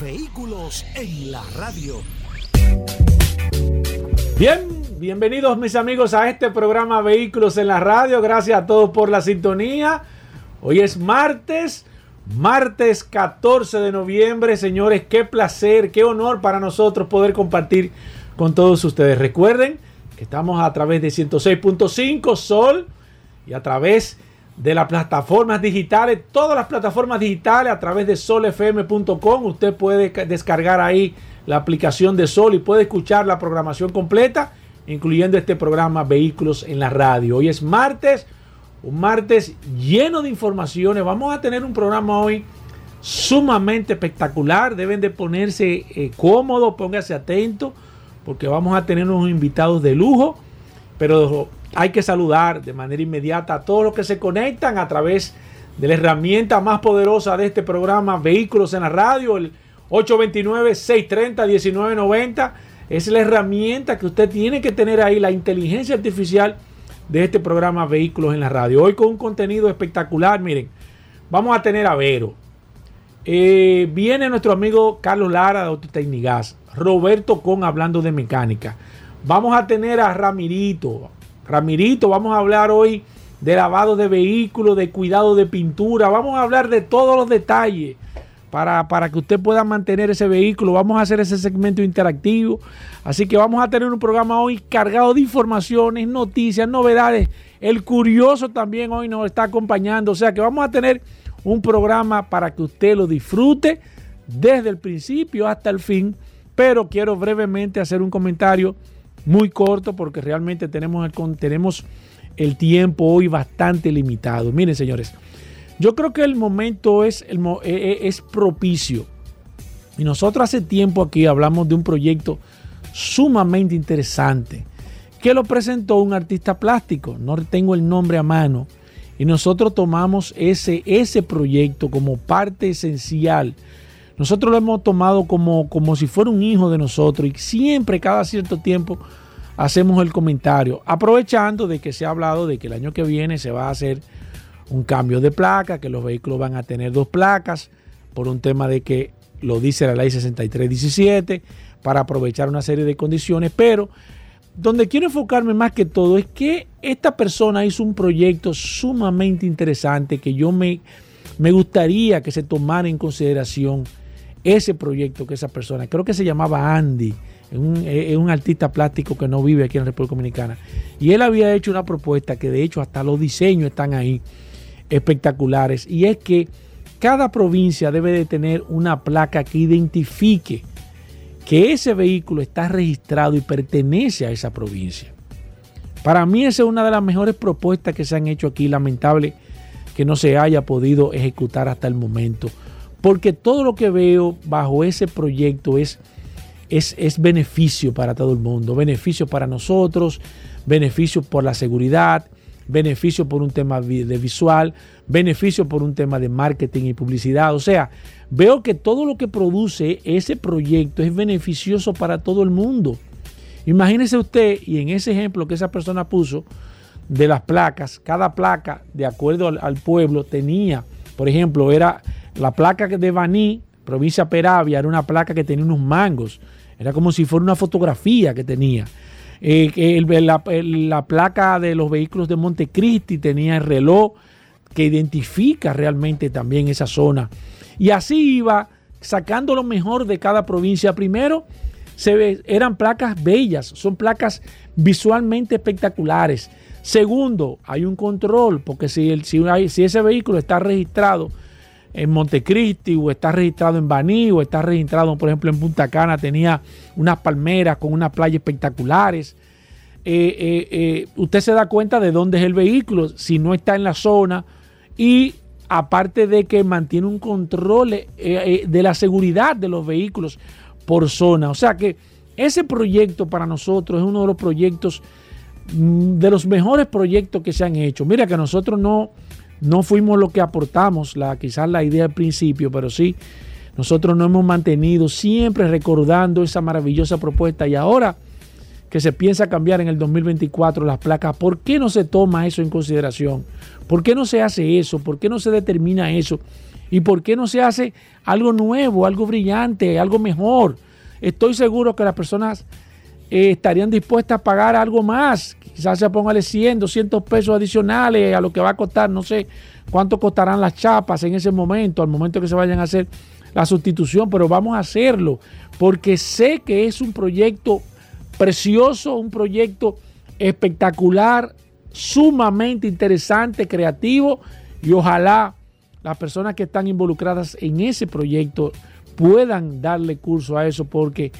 Vehículos en la radio. Bien, bienvenidos mis amigos a este programa Vehículos en la radio. Gracias a todos por la sintonía. Hoy es martes, martes 14 de noviembre. Señores, qué placer, qué honor para nosotros poder compartir con todos ustedes. Recuerden que estamos a través de 106.5 Sol y a través de las plataformas digitales, todas las plataformas digitales a través de solfm.com. Usted puede descargar ahí la aplicación de Sol y puede escuchar la programación completa, incluyendo este programa Vehículos en la Radio. Hoy es martes, un martes lleno de informaciones. Vamos a tener un programa hoy sumamente espectacular. Deben de ponerse eh, cómodos, póngase atento, porque vamos a tener unos invitados de lujo. Pero hay que saludar de manera inmediata a todos los que se conectan a través de la herramienta más poderosa de este programa, Vehículos en la Radio, el 829-630-1990. Es la herramienta que usted tiene que tener ahí, la inteligencia artificial de este programa Vehículos en la Radio. Hoy con un contenido espectacular, miren, vamos a tener a Vero. Eh, viene nuestro amigo Carlos Lara de Autotecnigas, Roberto Con hablando de mecánica. Vamos a tener a Ramirito, Ramirito, vamos a hablar hoy de lavado de vehículos, de cuidado de pintura, vamos a hablar de todos los detalles para, para, que usted pueda mantener ese vehículo. Vamos a hacer ese segmento interactivo. Así que vamos a tener un programa hoy cargado de informaciones, noticias, novedades. El curioso también hoy nos está acompañando. O sea que vamos a tener un programa para que usted lo disfrute desde el principio hasta el fin. Pero quiero brevemente hacer un comentario muy corto porque realmente tenemos el, tenemos el tiempo hoy bastante limitado. Miren, señores, yo creo que el momento es, e, e, es propicio. Y nosotros hace tiempo aquí hablamos de un proyecto sumamente interesante que lo presentó un artista plástico. No tengo el nombre a mano. Y nosotros tomamos ese, ese proyecto como parte esencial. Nosotros lo hemos tomado como, como si fuera un hijo de nosotros y siempre, cada cierto tiempo, hacemos el comentario, aprovechando de que se ha hablado de que el año que viene se va a hacer un cambio de placa, que los vehículos van a tener dos placas, por un tema de que lo dice la ley 6317, para aprovechar una serie de condiciones, pero donde quiero enfocarme más que todo es que esta persona hizo un proyecto sumamente interesante que yo me, me gustaría que se tomara en consideración ese proyecto que esa persona, creo que se llamaba Andy, es un, artista plástico que no vive aquí en la República Dominicana. Y él había hecho una propuesta que de hecho hasta los diseños están ahí espectaculares. Y es que cada provincia debe de tener una placa que identifique que ese vehículo está registrado y pertenece a esa provincia. Para mí esa es una de las mejores propuestas que se han hecho aquí. Lamentable que no se haya podido ejecutar hasta el momento. Porque todo lo que veo bajo ese proyecto es es, beneficio para todo el mundo, beneficio para nosotros, beneficio por la seguridad, beneficio por un tema de visual, beneficio por un tema de marketing y publicidad. O sea, veo que todo lo que produce ese proyecto es beneficioso para todo el mundo. Imagínese usted, y en ese ejemplo que esa persona puso de las placas, cada placa, de acuerdo al, pueblo, tenía, por ejemplo, era la placa de Baní, provincia Peravia, era una placa que tenía unos mangos. Era como si fuera una fotografía que tenía. Eh, la, placa de los vehículos de Montecristi tenía el reloj que identifica realmente también esa zona. Y así iba sacando lo mejor de cada provincia. Primero, se ve, eran placas bellas, son placas visualmente espectaculares. Segundo, hay un control, porque si ese vehículo está registrado en Montecristi o está registrado en Baní o está registrado, por ejemplo, en Punta Cana, tenía unas palmeras con unas playas espectaculares. Eh, eh, eh, usted se da cuenta de dónde es el vehículo, si no está en la zona y aparte de que mantiene un control de la seguridad de los vehículos por zona. O sea que ese proyecto para nosotros es uno de los proyectos, mm, de los mejores proyectos que se han hecho. Mira que nosotros no, no fuimos lo que aportamos, la, quizás la idea al principio, pero sí, nosotros nos hemos mantenido siempre recordando esa maravillosa propuesta y ahora que se piensa cambiar en el 2024 las placas, ¿por qué no se toma eso en consideración? ¿Por qué no se hace eso? ¿Por qué no se determina eso? ¿Y por qué no se hace algo nuevo, algo brillante, algo mejor? Estoy seguro que las personas eh, estarían dispuestas a pagar algo más. Quizás se póngale 100, 200 pesos adicionales a lo que va a costar. No sé cuánto costarán las chapas en ese momento, al momento que se vayan a hacer la sustitución, pero vamos a hacerlo porque sé que es un proyecto precioso, un proyecto espectacular, sumamente interesante, creativo y ojalá las personas que están involucradas en ese proyecto puedan darle curso a eso porque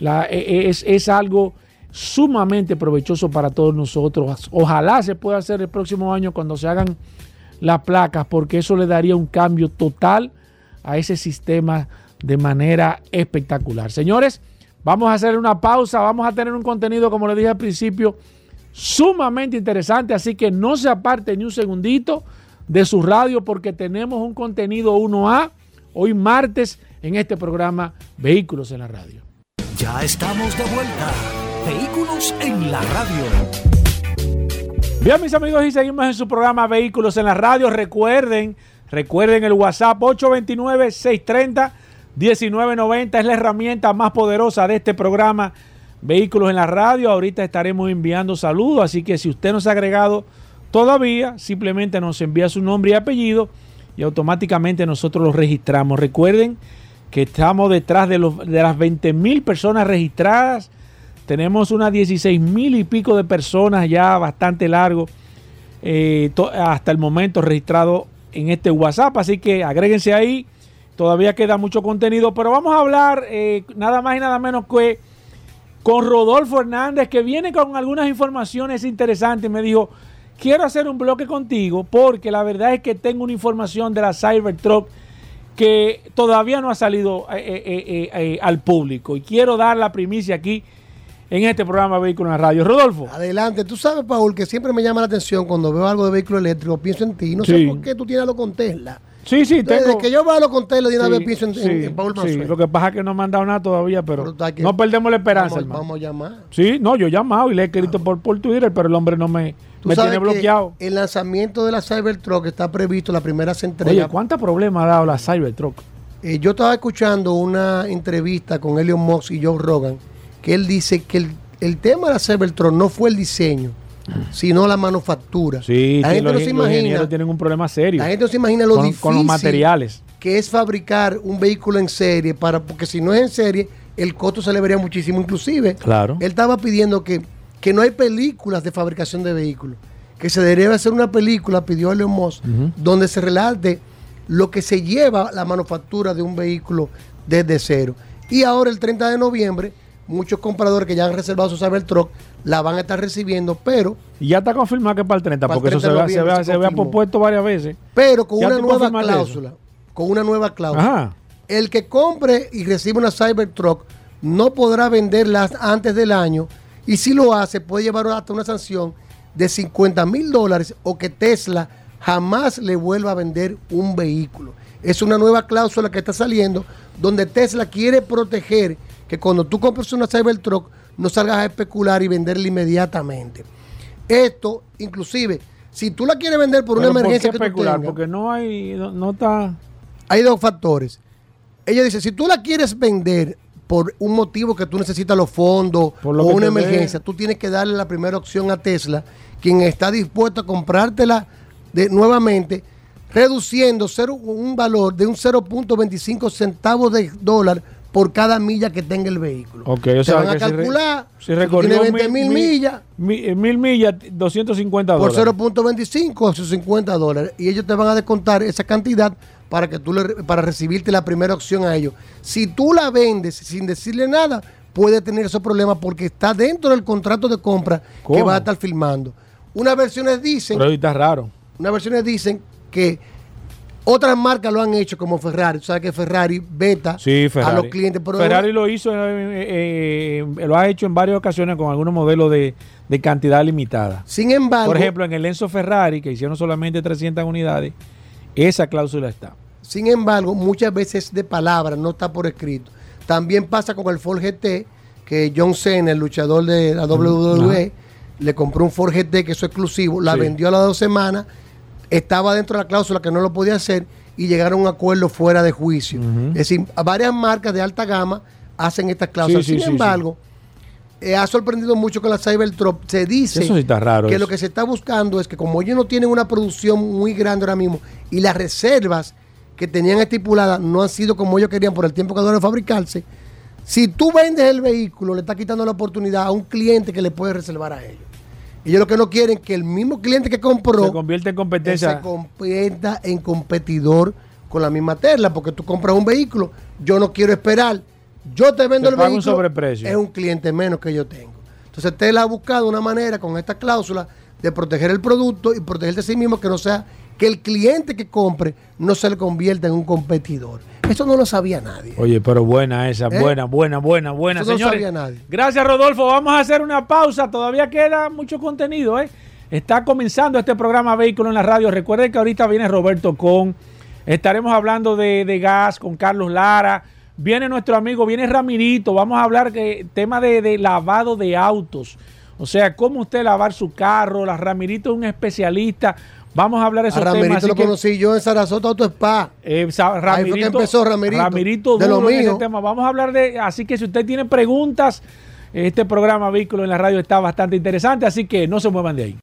e, e, es, es algo sumamente provechoso para todos nosotros. Ojalá se pueda hacer el próximo año cuando se hagan las placas porque eso le daría un cambio total a ese sistema de manera espectacular. Señores, Vamos a hacer una pausa, vamos a tener un contenido, como le dije al principio, sumamente interesante, así que no se aparte ni un segundito de su radio porque tenemos un contenido 1A hoy martes en este programa Vehículos en la Radio. Ya estamos de vuelta. Vehículos en la Radio. Bien, mis amigos, y seguimos en su programa Vehículos en la Radio. Recuerden, recuerden el WhatsApp 829 630 1990 es la herramienta más poderosa de este programa Vehículos en la Radio. Ahorita estaremos enviando saludos, así que si usted nos ha agregado todavía, simplemente nos envía su nombre y apellido y automáticamente nosotros lo registramos. Recuerden que estamos detrás de, los, de las 20 mil personas registradas. Tenemos unas 16 mil y pico de personas ya bastante largo eh, hasta el momento registrado en este WhatsApp. Así que agréguense ahí Todavía queda mucho contenido, pero vamos a hablar eh, nada más y nada menos que con Rodolfo Hernández, que viene con algunas informaciones interesantes. Me dijo, quiero hacer un bloque contigo porque la verdad es que tengo una información de la Cybertruck que todavía no ha salido eh, al público y quiero dar la primicia aquí en este programa Vehículo en la Radio. Rodolfo. Adelante. Tú sabes, Paul, que siempre me llama la atención cuando veo algo de vehículo eléctrico, pienso en ti. No sé por qué tú tienes algo con Tesla. Sí, sí, tengo. Desde que yo lo con Tesla, de una vez pienso en, sí, Paul Sí, lo que pasa es que no me han dado nada todavía, pero, no perdemos la esperanza, vamos, hermano. Vamos a llamar. Sí, no, yo he llamado y le he escrito por, por Twitter, pero el hombre no me, me tiene bloqueado. el lanzamiento de la Cybertruck está previsto, la primera se entrega. Oye, ¿cuántos problemas ha dado la Cybertruck? Eh, yo estaba escuchando una entrevista con Elon Musk y Joe Rogan, que él dice que el, el tema de la Cybertruck no fue el diseño, sino la manufactura. Sí, la gente no se imagina. tienen un problema serio. La gente no se imagina lo difícil con los materiales. que es fabricar un vehículo en serie, para, porque si no es en serie, el costo se le vería muchísimo. Inclusive, claro. él estaba pidiendo que, que no hay películas de fabricación de vehículos, que se debería hacer una película, pidió Elon Musk, donde se relate lo que se lleva la manufactura de un vehículo desde cero. Y ahora el 30 de noviembre muchos compradores que ya han reservado su Cybertruck la van a estar recibiendo, pero... Y ya está confirmado que es para el 30, porque eso se, se, propuesto varias veces. Pero con una nueva cláusula, con una nueva cláusula. El que compre y reciba una Cybertruck no podrá venderla antes del año y si lo hace puede llevar hasta una sanción de 50 mil dólares o que Tesla jamás le vuelva a vender un vehículo. Es una nueva cláusula que está saliendo donde Tesla quiere proteger que cuando tú compras una Cybertruck no salgas a especular y venderla inmediatamente. Esto, inclusive, si tú la quieres vender por una emergencia ¿por qué especular? porque no hay, no, está... Hay dos factores. Ella dice, si tú la quieres vender por un motivo que tú necesitas los fondos o una emergencia, tú tienes que darle la primera opción a Tesla, quien está dispuesto a comprártela de, nuevamente, reduciendo un valor de un 0.25 centavos de dólar por cada milla que tenga el vehículo. Ok, o sea, van a calcular, si, tiene 20 mil, millas. Eh, mil, millas, 250 dólares. Por 0.25 a sus 50 dólares. Y ellos te van a descontar esa cantidad para que tú le, para recibirte la primera opción a ellos. Si tú la vendes sin decirle nada, puede tener esos problemas porque está dentro del contrato de compra que va a estar firmando. Unas versiones dicen. Pero está raro. Unas versiones dicen que Otras marcas lo han hecho como Ferrari. Tú sabes que Ferrari beta a los clientes. Ferrari lo hizo, eh, eh, lo ha hecho en varias ocasiones con algunos modelos de, cantidad limitada. Sin embargo. Por ejemplo, en el Enzo Ferrari, que hicieron solamente 300 unidades, esa cláusula está. Sin embargo, muchas veces de palabra, no está por escrito. También pasa con el Ford GT, que John Cena, el luchador de la WWE, le compró un Ford GT que es exclusivo, la vendió a las dos semanas estaba dentro de la cláusula que no lo podía hacer y llegaron a un acuerdo fuera de juicio. Es decir, varias marcas de alta gama hacen estas cláusulas. Sin embargo, eh, ha sorprendido mucho con la Cybertruck. Se dice que lo que se está buscando es que como ellos no tienen una producción muy grande ahora mismo y las reservas que tenían estipuladas no han sido como ellos querían por el tiempo que dura fabricarse, si tú vendes el vehículo, le estás quitando la oportunidad a un cliente que le puede reservar a ellos. Ellos lo que no quieren es que el mismo cliente que compró se convierta en competencia. Se convierta en competidor con la misma tela, porque tú compras un vehículo, yo no quiero esperar, yo te vendo el vehículo, un sobreprecio. es un cliente menos que yo tengo. Entonces Tesla ha buscado una manera con esta cláusula de proteger el producto y protegerse a sí mismo que no sea que el cliente que compre no se le convierta en un competidor. Eso no lo sabía nadie. Oye, pero buena esa, ¿Eh? buena, buena, buena, buena, Eso no lo sabía nadie. Gracias, Rodolfo. Vamos a hacer una pausa. Todavía queda mucho contenido, ¿eh? Está comenzando este programa Vehículo en la Radio. Recuerden que ahorita viene Roberto Con. Estaremos hablando de, gas con Carlos Lara. Viene nuestro amigo, viene Ramirito. Vamos a hablar de tema de, de lavado de autos. O sea, cómo usted lavar su carro. La Ramirito es un especialista. Vamos a hablar de esos a Ramirito lo conocí yo en Sarasota Auto Spa. Eh, Ramirito, Ahí fue que empezó Ramirito. Ramirito de lo mío. tema. Vamos a hablar de... Así que si usted tiene preguntas, este programa Vehículo en la Radio está bastante interesante, así que no se muevan de ahí.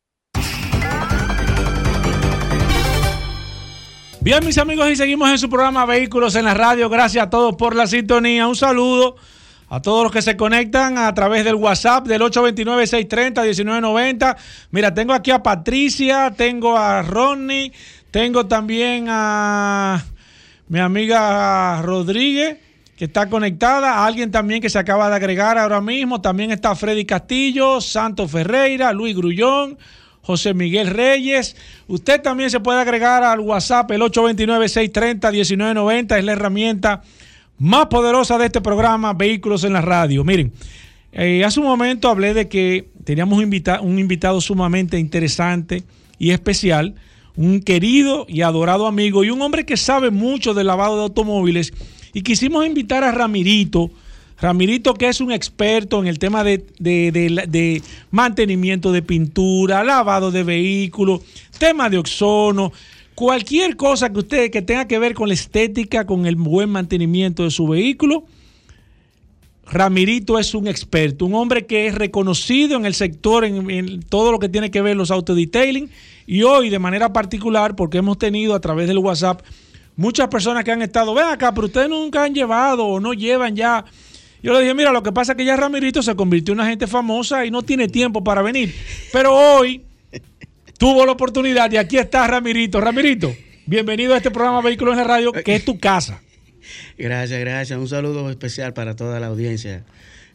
Bien, mis amigos, y seguimos en su programa Vehículos en la Radio. Gracias a todos por la sintonía. Un saludo a todos los que se conectan a través del WhatsApp del 829-630-1990. Mira, tengo aquí a Patricia, tengo a Ronnie, tengo también a mi amiga Rodríguez que está conectada, alguien también que se acaba de agregar ahora mismo, también está Freddy Castillo, Santos Ferreira, Luis Grullón, José Miguel Reyes. Usted también se puede agregar al WhatsApp el 829-630-1990, es la herramienta más poderosa de este programa, Vehículos en la Radio. Miren, eh, hace un momento hablé de que teníamos un, invitado sumamente interesante y especial, un querido y adorado amigo y un hombre que sabe mucho del lavado de automóviles. Y quisimos invitar a Ramirito. Ramirito, que es un experto en el tema de, de, mantenimiento de pintura, lavado de vehículos, tema de oxono, Cualquier cosa que usted que tenga que ver con la estética, con el buen mantenimiento de su vehículo, Ramirito es un experto, un hombre que es reconocido en el sector, en, todo lo que tiene que ver los autodetailing. Y hoy, de manera particular, porque hemos tenido a través del WhatsApp muchas personas que han estado, ven acá, pero ustedes nunca han llevado o no llevan ya. Yo le dije, mira, lo que pasa es que ya Ramirito se convirtió en una gente famosa y no tiene tiempo para venir. Pero hoy tuvo la oportunidad y aquí está Ramirito. Ramirito, bienvenido a este programa Vehículos en la Radio, que es tu casa. Gracias, gracias. Un saludo especial para toda la audiencia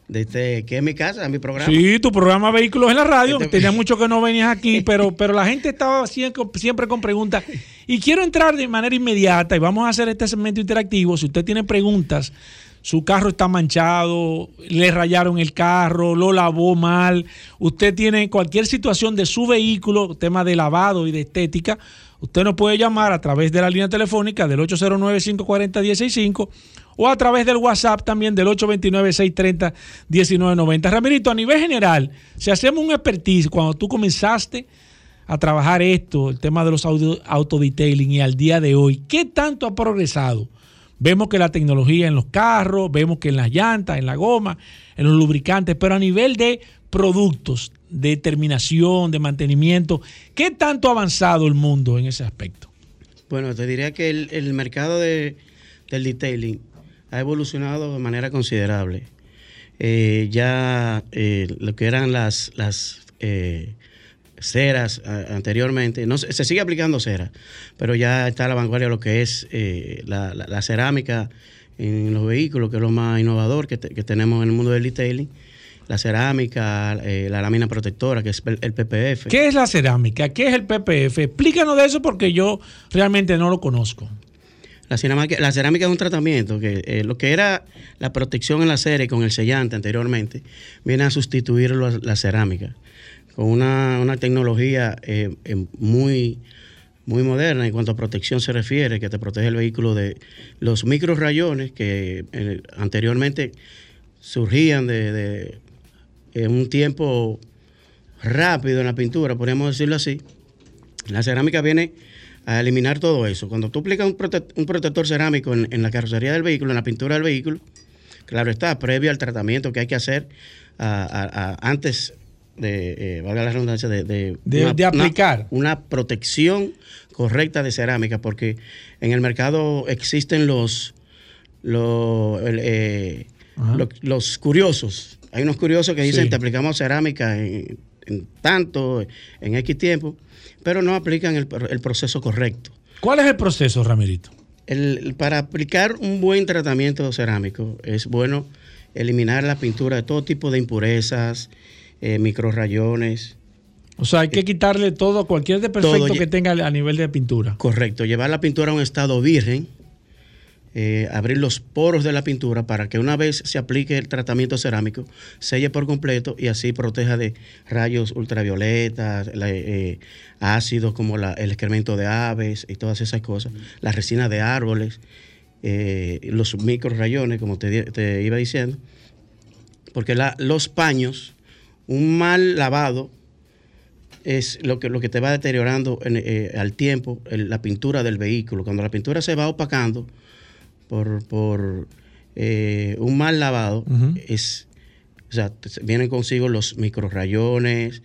de este, que es mi casa, mi programa. Sí, tu programa Vehículos en la Radio. Este Tenía mucho que no venías aquí, pero, pero la gente estaba siempre, siempre con preguntas. Y quiero entrar de manera inmediata y vamos a hacer este segmento interactivo. Si usted tiene preguntas su carro está manchado, le rayaron el carro, lo lavó mal, usted tiene cualquier situación de su vehículo, tema de lavado y de estética, usted nos puede llamar a través de la línea telefónica del 809-540-165 o a través del WhatsApp también del 829-630-1990. Ramirito, a nivel general, si hacemos un expertise, cuando tú comenzaste a trabajar esto, el tema de los autodetailing y al día de hoy, ¿qué tanto ha progresado? Vemos que la tecnología en los carros, vemos que en las llantas, en la goma, en los lubricantes, pero a nivel de productos, de terminación, de mantenimiento, ¿qué tanto ha avanzado el mundo en ese aspecto? Bueno, te diría que el, mercado de, del detailing ha evolucionado de manera considerable. Eh, ya eh, lo que eran las, las eh, ceras anteriormente, no, se sigue aplicando cera, pero ya está a la vanguardia lo que es eh, la, cerámica en los vehículos, que es lo más innovador que, tenemos en el mundo del detailing. la cerámica, eh, la lámina protectora, que es el PPF. ¿Qué es la cerámica? ¿Qué es el PPF? Explícanos de eso porque yo realmente no lo conozco. La cerámica, la cerámica es un tratamiento que eh, lo que era la protección en la serie con el sellante anteriormente viene a sustituir la, cerámica con una, tecnología eh, muy, muy moderna en cuanto a protección se refiere, que te protege el vehículo de los micro rayones que anteriormente surgían de en un tiempo rápido en la pintura, podríamos decirlo así. La cerámica viene a eliminar todo eso. Cuando tú aplicas un, protector cerámico en, la carrocería del vehículo, en la pintura del vehículo, claro está, previo al tratamiento que hay que hacer antes de, eh, valga la redundancia, de, de, aplicar una, protección correcta de cerámica, porque en el mercado existen los, los, eh, los curiosos hay unos curiosos que dicen, te aplicamos cerámica en, tanto, en X tiempo, pero no aplican el, proceso correcto. ¿Cuál es el proceso, Ramirito? para aplicar un buen tratamiento cerámico es bueno eliminar la pintura de todo tipo de impurezas, eh, microrayones. O sea, hay que eh, quitarle todo, cualquier defecto que tenga a nivel de pintura. Correcto, llevar la pintura a un estado virgen, eh, abrir los poros de la pintura para que una vez se aplique el tratamiento cerámico, selle por completo y así proteja de rayos ultravioletas, eh, ácidos como el excremento de aves y todas esas cosas, la resina de árboles, eh, los microrayones, como te, iba diciendo, porque los paños, un mal lavado, es lo que, lo que te va deteriorando al tiempo la pintura del vehículo. Cuando la pintura se va opacando, por, por eh, un mal lavado, es, o sea, vienen consigo los microrayones,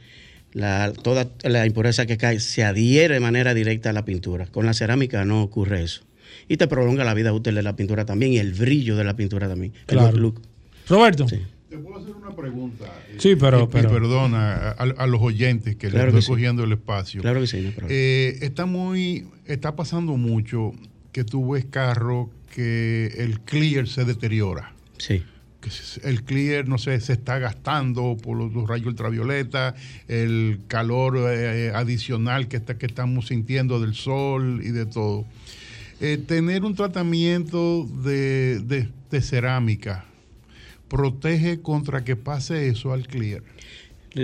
la, toda la impureza que cae se adhiere de manera directa a la pintura. Con la cerámica no ocurre eso. Y te prolonga la vida útil de la pintura también y el brillo de la pintura también. Roberto. Te puedo hacer una pregunta. Sí, pero. perdona a, los oyentes que le estoy cogiendo el espacio. Claro que sí. Eh, está muy. Está pasando mucho que tú ves carros que el clear se deteriora. Sí. Que el clear, no sé, se está gastando por los, rayos ultravioleta, el calor eh, adicional que, está, que estamos sintiendo del sol y de todo. Eh, tener un tratamiento de, cerámica protege contra que pase eso al clear.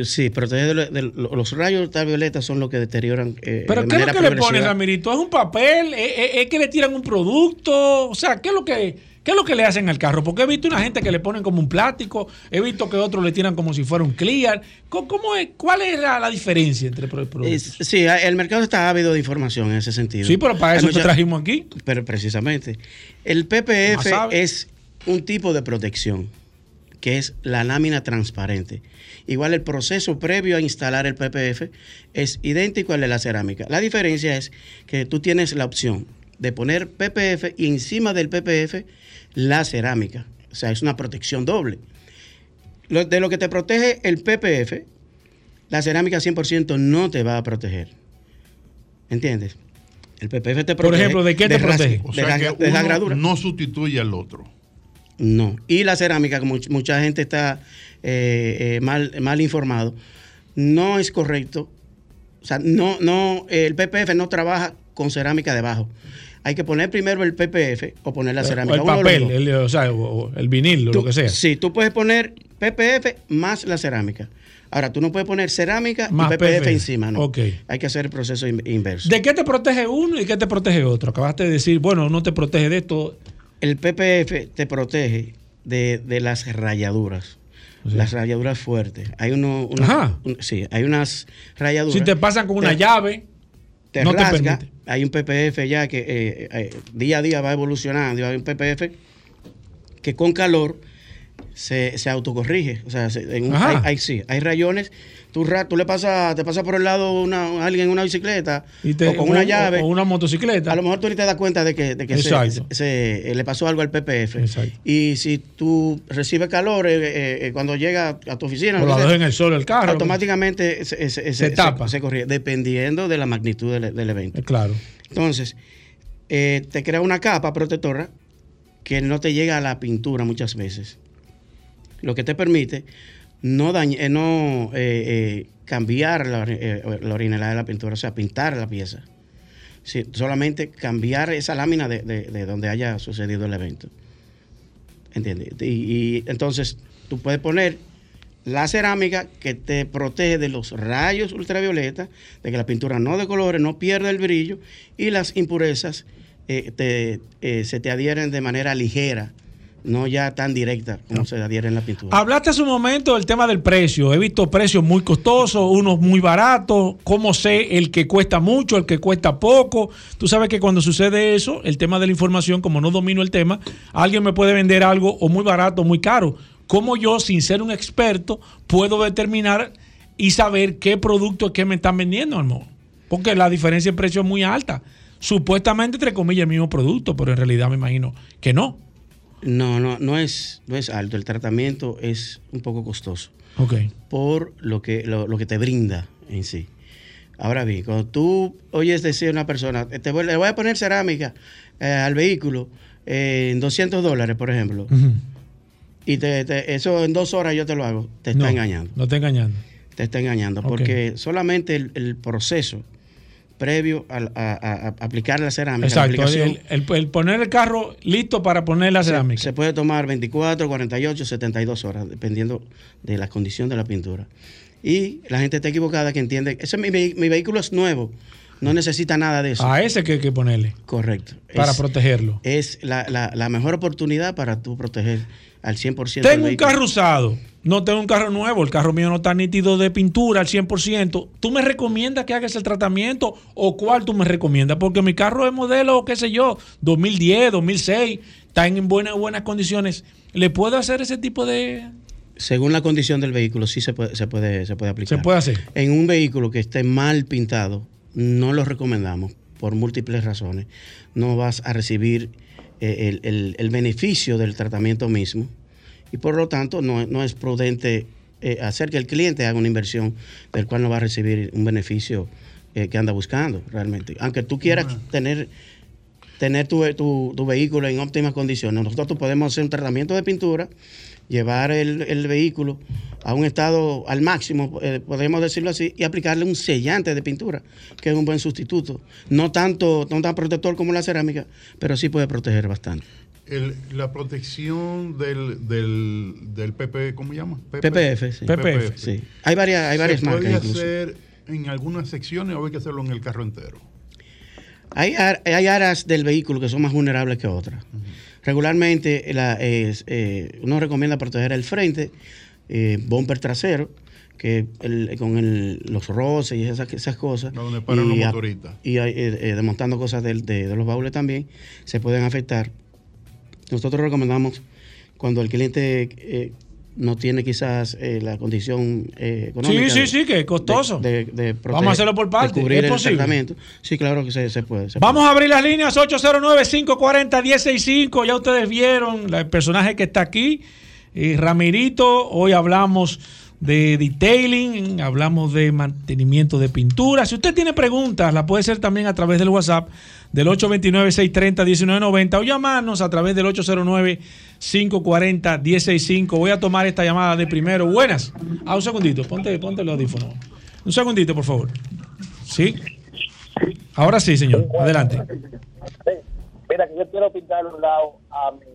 Sí, protege de, los rayos ultravioleta son los que deterioran. Eh, Pero ¿qué es lo que le ponen, Ramirito? ¿Es un papel? ¿Es, que le tiran un producto? O sea, ¿qué es lo que qué es lo que le hacen al carro? Porque he visto una gente que le ponen como un plástico, he visto que otros le tiran como si fuera un clear. ¿Cómo, es, ¿Cuál es la, diferencia entre productos? sí, el mercado está ávido de información en ese sentido. Sí, pero para eso te trajimos aquí. Pero precisamente. El PPF es un tipo de protección que es la lámina transparente. Igual el proceso previo a instalar el PPF es idéntico al de la cerámica. La diferencia es que tú tienes la opción de poner PPF y encima del PPF la cerámica. O sea, es una protección doble. de lo que te protege el PPF, la cerámica 100% no te va a proteger. ¿Entiendes? El PPF te protege. Por ejemplo, ¿de qué te protege? de, la gradura. No sustituye al otro. No. Y la cerámica, como mucha gente está eh, eh, mal, mal informado, no es correcto. O sea, no, no, el PPF no trabaja con cerámica debajo. Hay que poner primero el PPF o poner la cerámica. el papel, el, o sea, el vinil, lo que sea. Sí, tú puedes poner PPF más la cerámica. Ahora, tú no puedes poner cerámica y PPF, encima, ¿no? Hay que hacer el proceso inverso. ¿De qué te protege uno y qué te protege otro? Acabaste de decir, bueno, no te protege de esto el PPF te protege de, las rayaduras. Las rayaduras fuertes. Hay uno, sí, hay unas rayaduras. Si te pasan con una llave, te no rasga. hay un PPF ya que eh, eh, día a día va evolucionando. Hay un PPF que con calor se, se autocorrige. O sea, hay, sí, hay rayones tú, le pasas, te pasa por el lado una, alguien en una bicicleta o con una llave. O una motocicleta. A lo mejor tú ni te das cuenta de que, de que se, le pasó algo al PPF. Y si tú recibes calor eh, eh, eh, cuando llega a tu oficina. O lo en el sol el carro. Automáticamente se, tapa. Se, corrige, dependiendo de la magnitud del, evento. Claro. Entonces, te crea una capa protectora que no te llega a la pintura muchas veces. Lo que te permite no, dañe, no cambiar la, originalidad de la pintura, o sea, pintar la pieza. solamente cambiar esa lámina de, de, donde haya sucedido el evento. ¿Entiendes? Y, entonces tú puedes poner la cerámica que te protege de los rayos ultravioleta, de que la pintura no de colores, no pierda el brillo y las impurezas eh, eh, se te adhieren de manera ligera no ya tan directa como se adhiere en la pintura. Hablaste hace un momento del tema del precio. He visto precios muy costosos, unos muy baratos. ¿Cómo sé el que cuesta mucho, el que cuesta poco? Tú sabes que cuando sucede eso, el tema de la información, como no domino el tema, alguien me puede vender algo o muy barato o muy caro. ¿Cómo yo, sin ser un experto, puedo determinar y saber qué producto es que me están vendiendo, amor? Porque la diferencia en precio es muy alta. Supuestamente, entre comillas, el mismo producto, pero en realidad me imagino que no. No, no, no es, no es alto. El tratamiento es un poco costoso. Ok. Por lo que, lo, que te brinda en sí. Ahora bien, cuando tú oyes decir a una persona, te voy, le voy a poner cerámica eh, al vehículo eh, en 200 dólares, por ejemplo y te, eso en dos horas yo te lo hago, te está engañando. No te engañando. Te está engañando, porque solamente el, proceso previo a, aplicar la cerámica. Exacto, el, poner el carro listo para poner la cerámica. Se, puede tomar 24, 48, 72 horas, dependiendo de la condición de la pintura. Y la gente está equivocada que entiende, ese, mi, mi vehículo es nuevo, no necesita nada de eso. A ese que hay que ponerle. Correcto. Para protegerlo. Es la, la, la, mejor oportunidad para tú proteger al 100%. Tengo un carro usado, no tengo un carro nuevo, el carro mío no está nítido de pintura al 100%. ¿Tú me recomiendas que hagas el tratamiento o cuál tú me recomiendas? Porque mi carro es modelo, qué sé yo, 2010, 2006, está en buenas, buenas condiciones. ¿Le puedo hacer ese tipo de...? Según la condición del vehículo, sí se puede, se puede, se puede aplicar. Se puede hacer. En un vehículo que esté mal pintado, no lo recomendamos por múltiples razones. No vas a recibir eh, el, beneficio del tratamiento mismo y por lo tanto no, es prudente eh, hacer que el cliente haga una inversión del cual no va a recibir un beneficio eh, que anda buscando realmente. Aunque tú quieras tener tener tu, tu, vehículo en óptimas condiciones. Nosotros podemos hacer un tratamiento de pintura, llevar el, vehículo a un estado al máximo, eh, podemos decirlo así, y aplicarle un sellante de pintura, que es un buen sustituto. No tanto, no tan protector como la cerámica, pero sí puede proteger bastante. la protección del, del, del PP, ¿cómo se llama? PPF, sí. PPF, sí. Hay varias, hay varias ¿Se puede hacer en algunas secciones o hay que hacerlo en el carro entero? Hay, hay áreas del vehículo que son más vulnerables que otras. Regularmente la, eh, uno recomienda proteger el frente, eh, bumper trasero, que con los roces y esas, esas cosas. donde paran los motoristas. Y eh, desmontando cosas de, de, los baúles también, se pueden afectar. Nosotros recomendamos cuando el cliente no tiene quizás eh, la condición eh, económica. Sí, sí, sí, que es costoso. Vamos a hacerlo por parte. ¿Es posible? Sí, claro que se, puede. Vamos a abrir las líneas 809-540-165. Ya ustedes vieron el personaje que está aquí. Eh, Ramirito, hoy hablamos de detailing, hablamos de mantenimiento de pintura. Si usted tiene preguntas, la puede hacer también a través del WhatsApp del 829-630-1990 o llamarnos a través del 809-540-165. Voy a tomar esta llamada de primero. Buenas. Ah, un segundito, ponte, ponte el audífono. Un segundito, por favor. ¿Sí? Ahora sí, señor. Adelante. Mira, que yo quiero pintar un lado a mi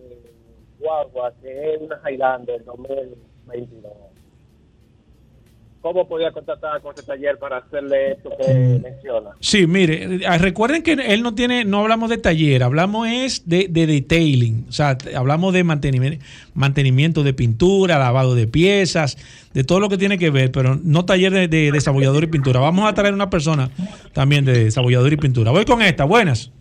guagua, que es una Highlander 2022 ¿Cómo podía contactar con este taller para hacerle esto que mm. menciona? Sí, mire, eh, recuerden que él no tiene, no hablamos de taller, hablamos es de, detailing, o sea, hablamos de mantenimiento, mantenimiento de pintura, lavado de piezas, de todo lo que tiene que ver, pero no taller de, de desarrollador y pintura. Vamos a traer una persona también de desarrollador y pintura. Voy con esta, buenas.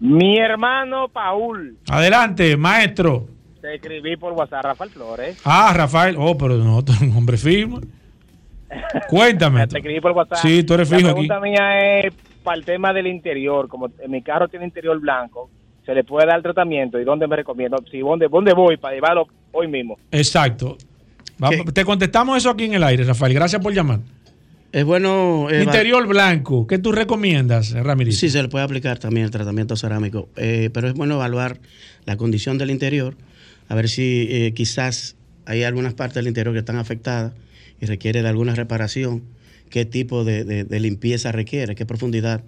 Mi hermano Paul. Adelante, maestro. Te escribí por WhatsApp, Rafael Flores. Ah, Rafael, oh, pero no, un hombre firme. Cuéntame. Te escribí por WhatsApp. Sí, tú eres fijo La pregunta mía es para el tema del interior. Como mi carro tiene interior blanco, ¿se le puede dar tratamiento? ¿Y dónde me recomiendo? Si, ¿dónde, ¿Dónde voy para llevarlo hoy mismo? Exacto. te contestamos eso aquí en el aire, Rafael. Gracias por llamar. Es bueno. Eh, interior blanco, ¿qué tú recomiendas, Ramírez? Sí, se le puede aplicar también el tratamiento cerámico, eh, pero es bueno evaluar la condición del interior, a ver si eh, quizás hay algunas partes del interior que están afectadas y requiere de alguna reparación, qué tipo de, limpieza requiere, qué profundidad,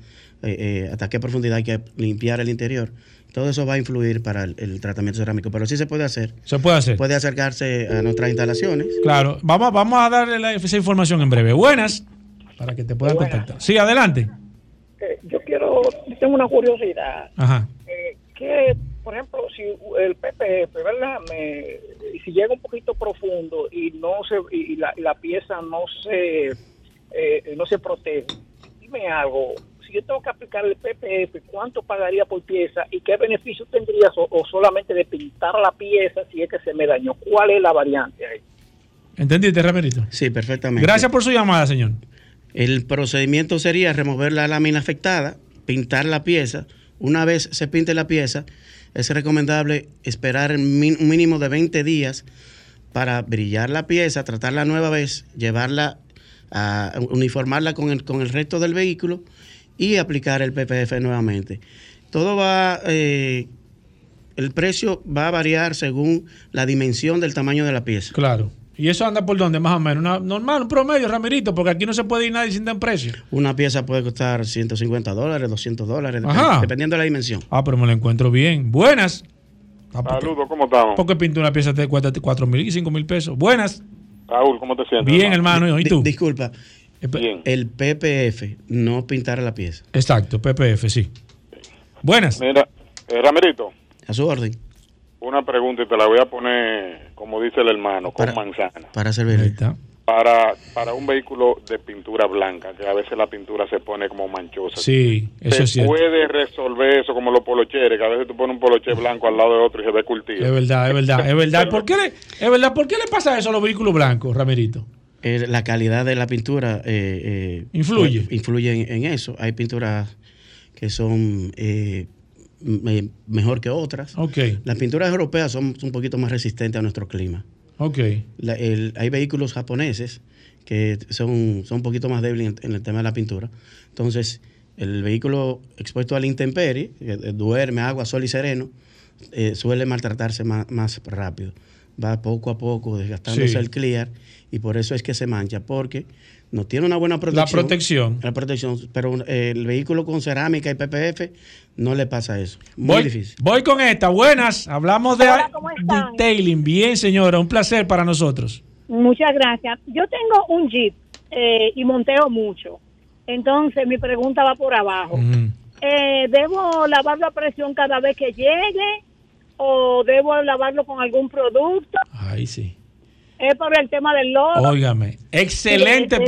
eh, eh, hasta qué profundidad hay que limpiar el interior. Todo eso va a influir para el, tratamiento cerámico, pero sí se puede hacer. Se puede hacer. Puede acercarse a nuestras instalaciones. Claro, vamos, vamos a darle esa información en breve. Buenas, para que te puedan contactar. Sí, adelante. Eh, yo quiero, tengo una curiosidad. Ajá. que, por ejemplo, si el PPF, ¿verdad? Me, si llega un poquito profundo y no se y la, la pieza no se eh, no se protege, dime algo yo tengo que aplicar el PPF, ¿cuánto pagaría por pieza y qué beneficio tendría o, solamente de pintar la pieza si es que se me dañó? ¿Cuál es la variante ahí? ¿Entendiste, Ramerito? Sí, perfectamente. Gracias por su llamada, señor. El procedimiento sería remover la lámina afectada, pintar la pieza. Una vez se pinte la pieza, es recomendable esperar un mínimo de 20 días para brillar la pieza, tratarla nueva vez, llevarla a uniformarla con el, con el resto del vehículo y aplicar el PPF nuevamente. Todo va, eh, el precio va a variar según la dimensión del tamaño de la pieza. Claro. ¿Y eso anda por dónde, más o menos? Una, normal, un promedio, Ramirito, porque aquí no se puede ir nadie sin dar precio. Una pieza puede costar 150 dólares, 200 dólares, dependiendo de la dimensión. Ah, pero me lo encuentro bien. Buenas. Ah, Saludos, ¿cómo estamos? Porque pinta una pieza te cuesta 4 mil y 5 mil pesos. Buenas. Raúl, ¿cómo te sientes? Bien, hermano. ¿Y tú? disculpa, el PPF, no pintar la pieza. Exacto, PPF, sí. Buenas. Mira, eh, Ramerito. A su orden. Una pregunta y te la voy a poner, como dice el hermano, con manzana. Para servir. Para, para un vehículo de pintura blanca, que a veces la pintura se pone como manchosa. Sí, eso es cierto. puede resolver eso como los polocheres, que a veces tú pones un poloche blanco al lado de otro y se ve cultivo. Es verdad, es verdad, es verdad. ¿Por qué le, es verdad, ¿por qué le pasa eso a los vehículos blancos, Ramerito? la calidad de la pintura eh, eh, influye. influye en, eso. Hay pinturas que son eh, mejor que otras. Okay. Las pinturas europeas son un poquito más resistentes a nuestro clima. Okay. hay vehículos japoneses que son, son un poquito más débiles en, el tema de la pintura. Entonces, el vehículo expuesto a la intemperie, duerme, agua, sol y sereno, suele maltratarse más, más rápido va poco a poco desgastándose el clear y por eso es que se mancha, porque no tiene una buena protección. La protección. La protección, pero eh, el vehículo con cerámica y PPF no le pasa eso. Muy difícil. Voy con esta. Buenas, hablamos de detailing. Bien, señora, un placer para nosotros. Muchas gracias. Yo tengo un Jeep eh, y monteo mucho. Entonces mi pregunta va por abajo. Eh, ¿Debo lavarlo a presión cada vez que llegue? o debo lavarlo con algún producto. Ay, sí. Es por el tema del lodo. Óigame, excelente.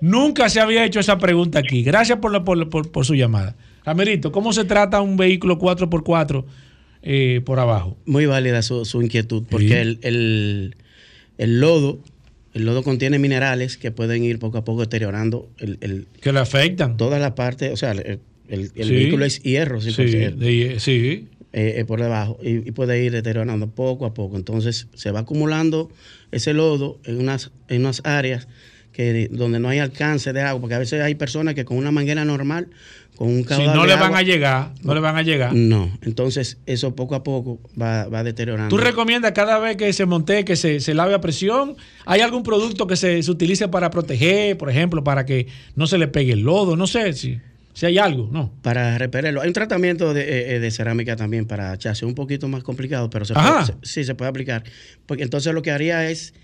Nunca se había hecho esa pregunta aquí. Gracias por, por, su llamada. Camerito, ¿cómo se trata un vehículo 4x4 eh, por abajo? Muy válida su, inquietud, porque el, lodo el lodo contiene minerales que pueden ir poco a poco deteriorando el, que le afectan toda la parte, o sea, el, vehículo es hierro, sí, sí. Eh, eh, por debajo y, puede ir deteriorando poco a poco. Entonces se va acumulando ese lodo en unas, en unas áreas que, donde no hay alcance de agua, porque a veces hay personas que con una manguera normal, con un caudal Si no le van a llegar, no, le van a llegar. No, entonces eso poco a poco va, va deteriorando. ¿Tú recomiendas cada vez que se monte, que se, se lave a presión? ¿Hay algún producto que se, se utilice para proteger, por ejemplo, para que no se le pegue el lodo? No sé si... Si hay algo, ¿no? Para repelerlo. Hay un tratamiento de, eh, eh, de cerámica también para chasis, un poquito más complicado, pero se puede, sí se puede aplicar. Porque entonces lo que haría es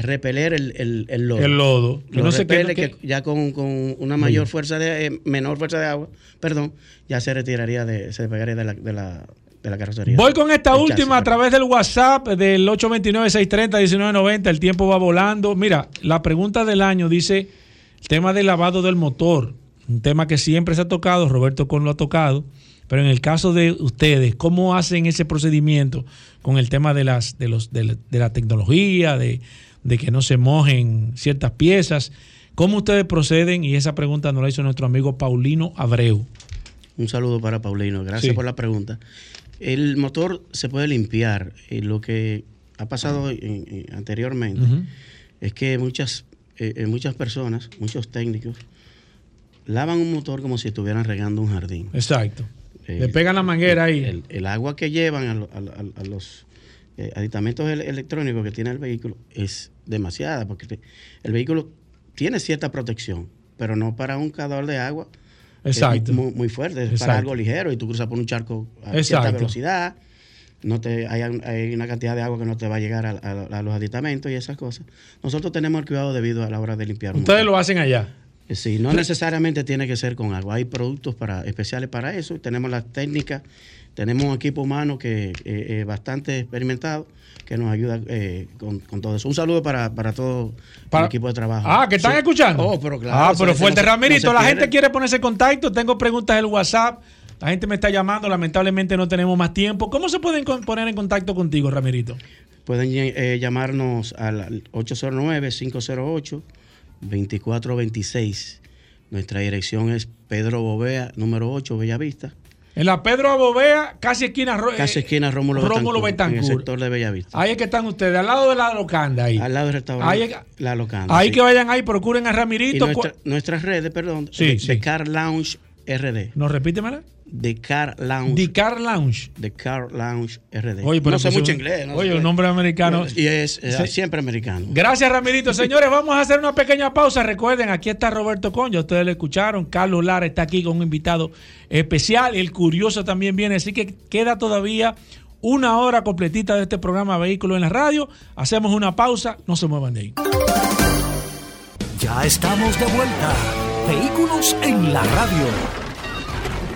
repeler el, el, lodo. El lodo. no se repele, que, ya con, una mayor fuerza de, eh, menor fuerza de agua, perdón, ya se retiraría de, se pegaría de la, de la, de la carrocería. Voy con esta última a través del WhatsApp del 829-630-1990. El tiempo va volando. Mira, la pregunta del año dice el tema del lavado del motor un tema que siempre se ha tocado, Roberto Con lo ha tocado, pero en el caso de ustedes, ¿cómo hacen ese procedimiento con el tema de, las, de, los, de, la, tecnología, de, que no se mojen ciertas piezas? ¿Cómo ustedes proceden? Y esa pregunta nos la hizo nuestro amigo Paulino Abreu. Un saludo para Paulino, gracias por la pregunta. El motor se puede limpiar. y lo que ha pasado anteriormente es que muchas, eh, eh, muchas personas, muchos técnicos, lavan un motor como si estuvieran regando un jardín. Exacto. Eh, Le pegan la manguera ahí. El, agua que llevan a, los eh, aditamentos electrónicos que tiene el vehículo es demasiada, porque el vehículo tiene cierta protección, pero no para un cador de agua Exacto. Muy, muy, fuerte, es para algo ligero y tú cruzas por un charco a cierta velocidad. No te, hay, hay, una cantidad de agua que no te va a llegar a, los aditamentos y esas cosas. Nosotros tenemos el cuidado debido a la hora de limpiar. Ustedes lo hacen allá. Eh, sí, no necesariamente tiene que ser con agua. Hay productos para, especiales para eso. Tenemos las técnicas, tenemos un equipo humano que es eh, eh, bastante experimentado que nos ayuda con, todo eso. Un saludo para, todo el equipo de trabajo. Ah, que están escuchando. Oh, pero claro. Ah, pero fuerte, Ramirito. la gente quiere ponerse en contacto. Tengo preguntas en el WhatsApp. La gente me está llamando. Lamentablemente no tenemos más tiempo. ¿Cómo se pueden poner en contacto contigo, Ramirito? Pueden llamarnos al 809 508 2426. Nuestra dirección es Pedro Bovea, número 8, Bellavista. En la Pedro Bovea, casi esquina, casi esquina Rómulo, Rómulo Betancourt, En el sector de Bellavista. Ahí es que están ustedes, al lado de la locanda. Ahí. Al lado del restaurante. Ahí, la locanda. Ahí que vayan ahí, procuren a Ramirito. nuestras redes, perdón. Sí, de, Car Lounge RD. ¿No repítemela? The Car Lounge. The Car Lounge. The Car Lounge RD. Oye, pero no sé mucho inglés. oye, un nombre americano. Y es siempre americano. Gracias, Ramirito. Señores, vamos a hacer una pequeña pausa. Recuerden, aquí está Roberto Conja. Ustedes lo escucharon. Carlos Lara está aquí con un invitado especial. El curioso también viene. Así que queda todavía una hora completita de este programa Vehículos en la Radio. Hacemos una pausa. No se muevan de ahí. Ya estamos de vuelta. Vehículos en la Radio.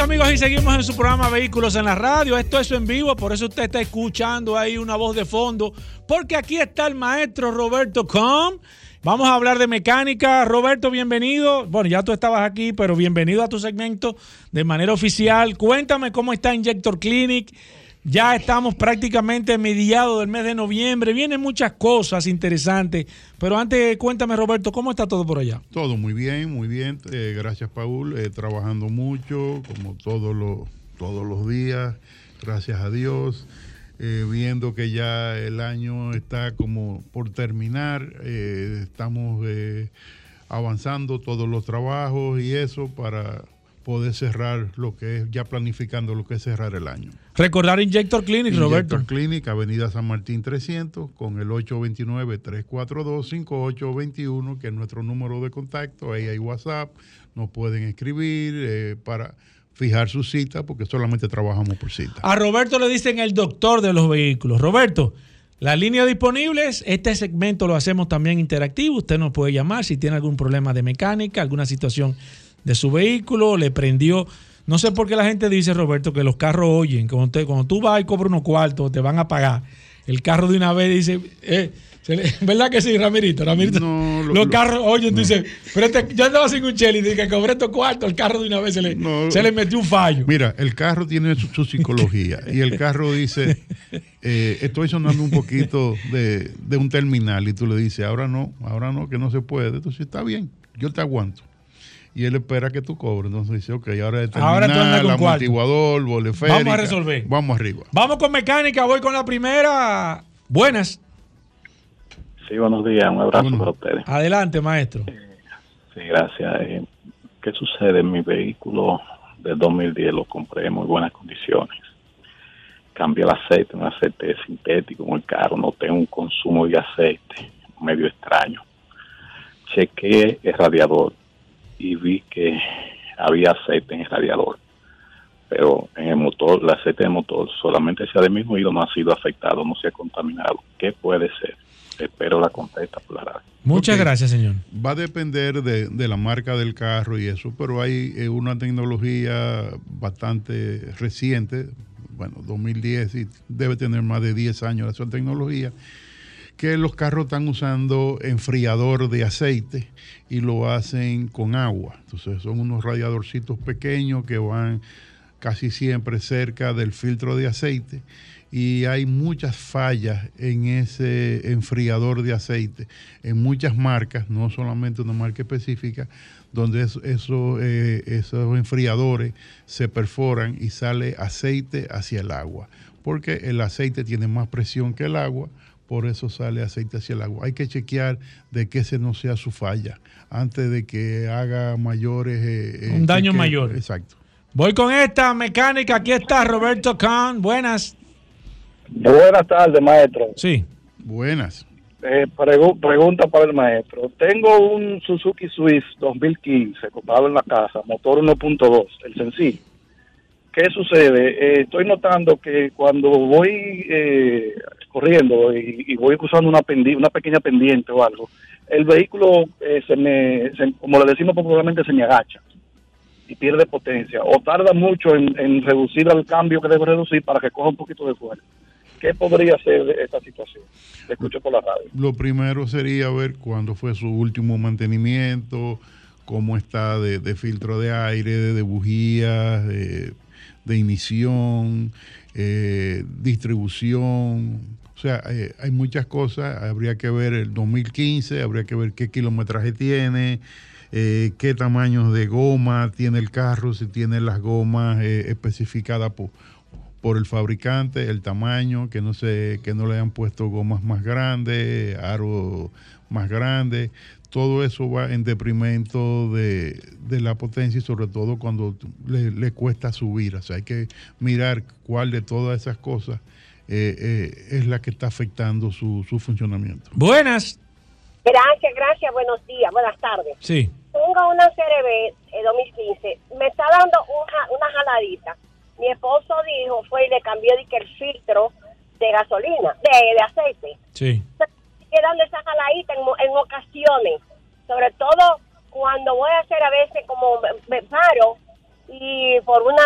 Amigos y seguimos en su programa Vehículos en la Radio. Esto es en vivo, por eso usted está escuchando ahí una voz de fondo, porque aquí está el maestro Roberto Com. Vamos a hablar de mecánica. Roberto, bienvenido. Bueno, ya tú estabas aquí, pero bienvenido a tu segmento de manera oficial. Cuéntame cómo está Injector Clinic. Ya estamos prácticamente mediados del mes de noviembre. Vienen muchas cosas interesantes. Pero antes, cuéntame, Roberto, ¿cómo está todo por allá? Todo muy bien, muy bien. Eh, gracias, Paul. Eh, trabajando mucho, como todos los, todos los días. Gracias a Dios. Eh, viendo que ya el año está como por terminar. estamos avanzando todos los trabajos y eso para poder cerrar lo que es, ya planificando lo que es cerrar el año. Recordar Injector Clinic, Roberto. Injector Clinic, Avenida San Martín 300, con el 829-342-5821, que es nuestro número de contacto. Ahí hay WhatsApp, nos pueden escribir eh, para fijar su cita, porque solamente trabajamos por cita. A Roberto le dicen el doctor de los vehículos. Roberto, la línea disponible es, este segmento lo hacemos también interactivo. Usted nos puede llamar si tiene algún problema de mecánica, alguna situación de su vehículo, le prendió. No sé por qué la gente dice, Roberto, que los carros oyen. Cuando, cuando tú vas y cobras unos cuartos, te van a pagar. El carro de una vez dice, eh, ¿verdad que sí, Ramirito? Ramirito los carros oyen, dice, pero este, yo andaba sin un cheli, y que cobré estos cuartos, el carro de una vez se le, se le metió un fallo. Mira, el carro tiene su, psicología y el carro dice, eh, estoy sonando un poquito de, de un terminal y tú le dices, ahora no, ahora no, que no se puede. Entonces está bien, yo te aguanto y él espera que tú cobres. Entonces dice, ok, ahora es ahora tú andas con amortiguador, Vamos a resolver. Vamos arriba. Vamos con mecánica, voy con la primera. Buenas. Sí, buenos días, un abrazo para ustedes. Adelante, maestro. sí, gracias. Eh, ¿Qué sucede? Mi vehículo del 2010 lo compré en muy buenas condiciones. Cambié el aceite, un aceite sintético muy caro, no tengo un consumo de aceite medio extraño. Chequé el radiador, y vi que había aceite en el radiador. Pero en el motor, el aceite del motor solamente se ha disminuido, no ha sido afectado, no se ha contaminado. ¿Qué puede ser? Espero la contesta por la radio. Muchas gracias, señor. Va a depender de, la marca del carro y eso, pero hay eh, una tecnología bastante reciente, bueno, 2010 y debe tener más de 10 años esa tecnología, que los carros están usando enfriador de aceite y lo hacen con agua. Entonces son unos radiadorcitos pequeños que van casi siempre cerca del filtro de aceite y hay muchas fallas en ese enfriador de aceite, en muchas marcas, no solamente una marca específica, donde eh, esos enfriadores se perforan y sale aceite hacia el agua, porque el aceite tiene más presión que el agua, por eso sale aceite hacia el agua. Hay que chequear de que ese no sea su falla antes de que haga mayores... Eh, Un daño mayor. Exacto. Voy con esta mecánica. Aquí está Roberto Kahn. Buenas. Buenas tardes, maestro. Sí. Buenas. Eh, pregunta para el maestro. Tengo un Suzuki Swift 2015 comprado en la casa, motor 1.2, el sencillo. ¿Qué sucede? Eh, estoy notando que cuando voy eh, corriendo y, voy cruzando una, una pequeña pendiente o algo, el vehículo se me, como le decimos popularmente, se me agacha y pierde potencia o tarda mucho en, reducir el cambio que debe reducir para que coja un poquito de fuerza. ¿Qué podría ser de esta situación? Te escucho por la radio. Lo primero sería ver cuándo fue su último mantenimiento, cómo está de, filtro de aire, de, bujías, de, emisión, eh, distribución. O sea, eh, hay muchas cosas. Habría que ver el 2015, habría que ver qué kilometraje tiene. Eh, qué tamaños de goma tiene el carro, si tiene las gomas especificadas por, por el fabricante, el tamaño, que no se, que no le hayan puesto gomas más grandes, aros más grandes. Todo eso va en deprimento de, la potencia y sobre todo cuando le, cuesta subir. O sea, hay que mirar cuál de todas esas cosas eh, eh, es la que está afectando su, su funcionamiento. Buenas. Gracias, gracias, buenos días, buenas tardes. Sí. Tengo una CRB 2015, me está dando una, una jaladita mi esposo dijo, fue y le cambió de que el filtro de gasolina, de, de aceite. Sí. Quedando esa jaladita en, en ocasiones, sobre todo cuando voy a hacer a veces como me, paro y por una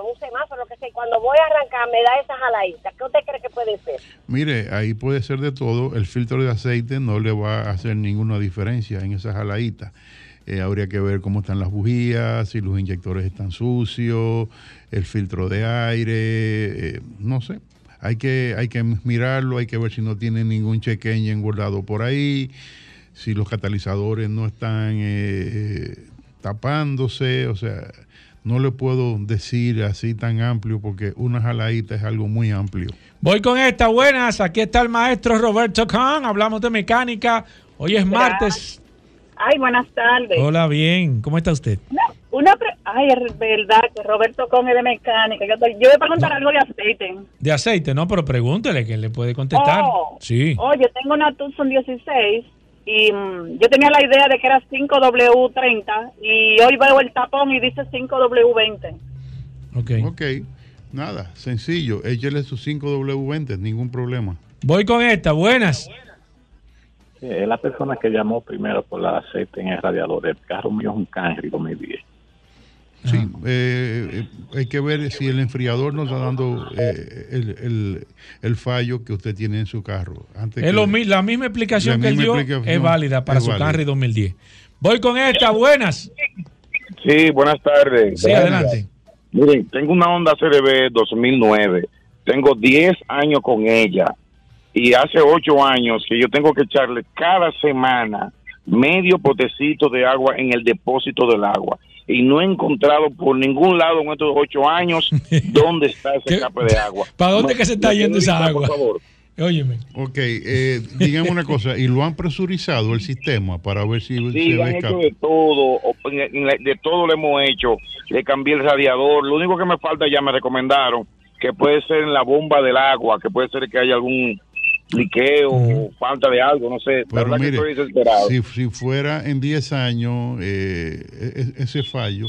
un semáforo que sé, cuando voy a arrancar me da esa jaladita. ¿Qué usted cree que puede ser? Mire, ahí puede ser de todo. El filtro de aceite no le va a hacer ninguna diferencia en esa jaladita. Eh, habría que ver cómo están las bujías, si los inyectores están sucios, el filtro de aire, eh, no sé. Hay que, hay que mirarlo, hay que ver si no tiene ningún chequeño engordado por ahí, si los catalizadores no están eh, tapándose, o sea, no le puedo decir así tan amplio porque una jaladita es algo muy amplio. Voy con esta, buenas, aquí está el maestro Roberto Kahn, hablamos de mecánica, hoy es martes, Ay, buenas tardes. Hola, bien. ¿Cómo está usted? Una, Ay, es verdad que Roberto Conge de mecánica. Yo, voy a preguntar algo de aceite. De aceite, no, pero pregúntele que le puede contestar. Oh, sí. Oye, tengo una Tucson 16 y mm, yo tenía la idea de que era 5W30 y hoy veo el tapón y dice 5W20. Ok. Ok. Nada, sencillo. Échele sus 5W20, ningún problema. Voy con esta. Buenas es la persona que llamó primero por la aceite en el radiador. El carro mío es un Camry 2010. Sí, eh, eh, hay que ver si el enfriador nos está dando eh, el, el, fallo que usted tiene en su carro. Antes es la misma explicación que él dio es válida para su Camry 2010. Voy con esta, buenas. Sí, buenas tardes. Sí, adelante. Miren, tengo una Honda CRB 2009. Tengo 10 años con ella y hace ocho años que yo tengo que echarle cada semana medio potecito de agua en el depósito del agua y no he encontrado por ningún lado en estos ocho años dónde está ese escape de agua. ¿Para dónde que se está yendo esa agua? Por favor. Óyeme. Ok, eh, díganme una cosa, ¿y lo han presurizado el sistema para ver si sí, se han hecho de todo, de todo lo hemos hecho, le cambié el radiador, lo único que me falta ya me recomendaron que puede ser en la bomba del agua, que puede ser que haya algún liqueo, falta de algo, no sé. Pero mire, Si, si, fuera en 10 años eh, e, e, ese fallo,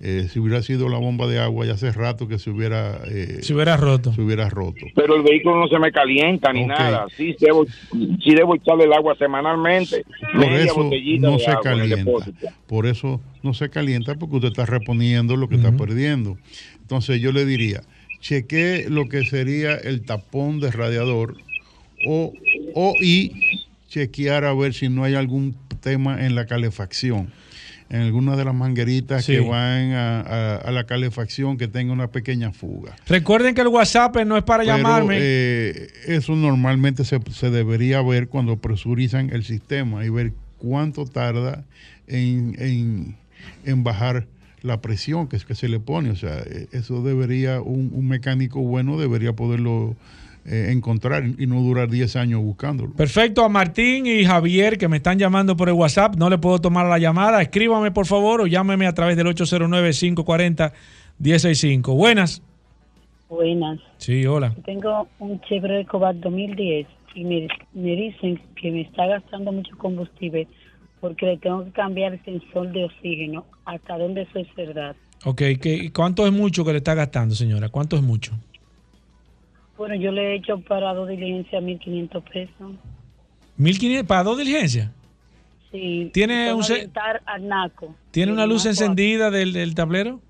eh, si hubiera sido la bomba de agua, ya hace rato que se hubiera, eh, se hubiera roto. Se hubiera roto. Pero el vehículo no se me calienta ni nada. Sí debo, sí debo echarle el agua semanalmente. Por eso no se calienta. Por eso no se calienta porque usted está reponiendo lo que está perdiendo. Entonces yo le diría, cheque lo que sería el tapón de radiador o, o y chequear a ver si no hay algún tema en la calefacción. en alguna de las mangueritas que van a, la calefacción que tenga una pequeña fuga. Recuerden que el WhatsApp no es para llamarme. Eh, eso normalmente se, se, debería ver cuando presurizan el sistema y ver cuánto tarda en, en, bajar la presión que, es que se le pone. O sea, eh, eso debería, un, un mecánico bueno debería poderlo eh, encontrar y no durar 10 años buscándolo. Perfecto, a Martín y Javier que me están llamando por el WhatsApp, no le puedo tomar la llamada, escríbame por favor o llámeme a través del 809-540-165. Buenas. Buenas. Sí, hola. Tengo un Chevrolet Cobalt 2010 y me, me dicen que me está gastando mucho combustible porque le tengo que cambiar el sensor de oxígeno. ¿Hasta dónde eso es verdad? Ok, ¿qué, ¿cuánto es mucho que le está gastando, señora? ¿Cuánto es mucho? Bueno, yo le he hecho para dos diligencias 1.500 pesos. ¿1.500 para dos diligencias? Sí. ¿Tiene, un ¿Tiene una luz encendida del, tablero?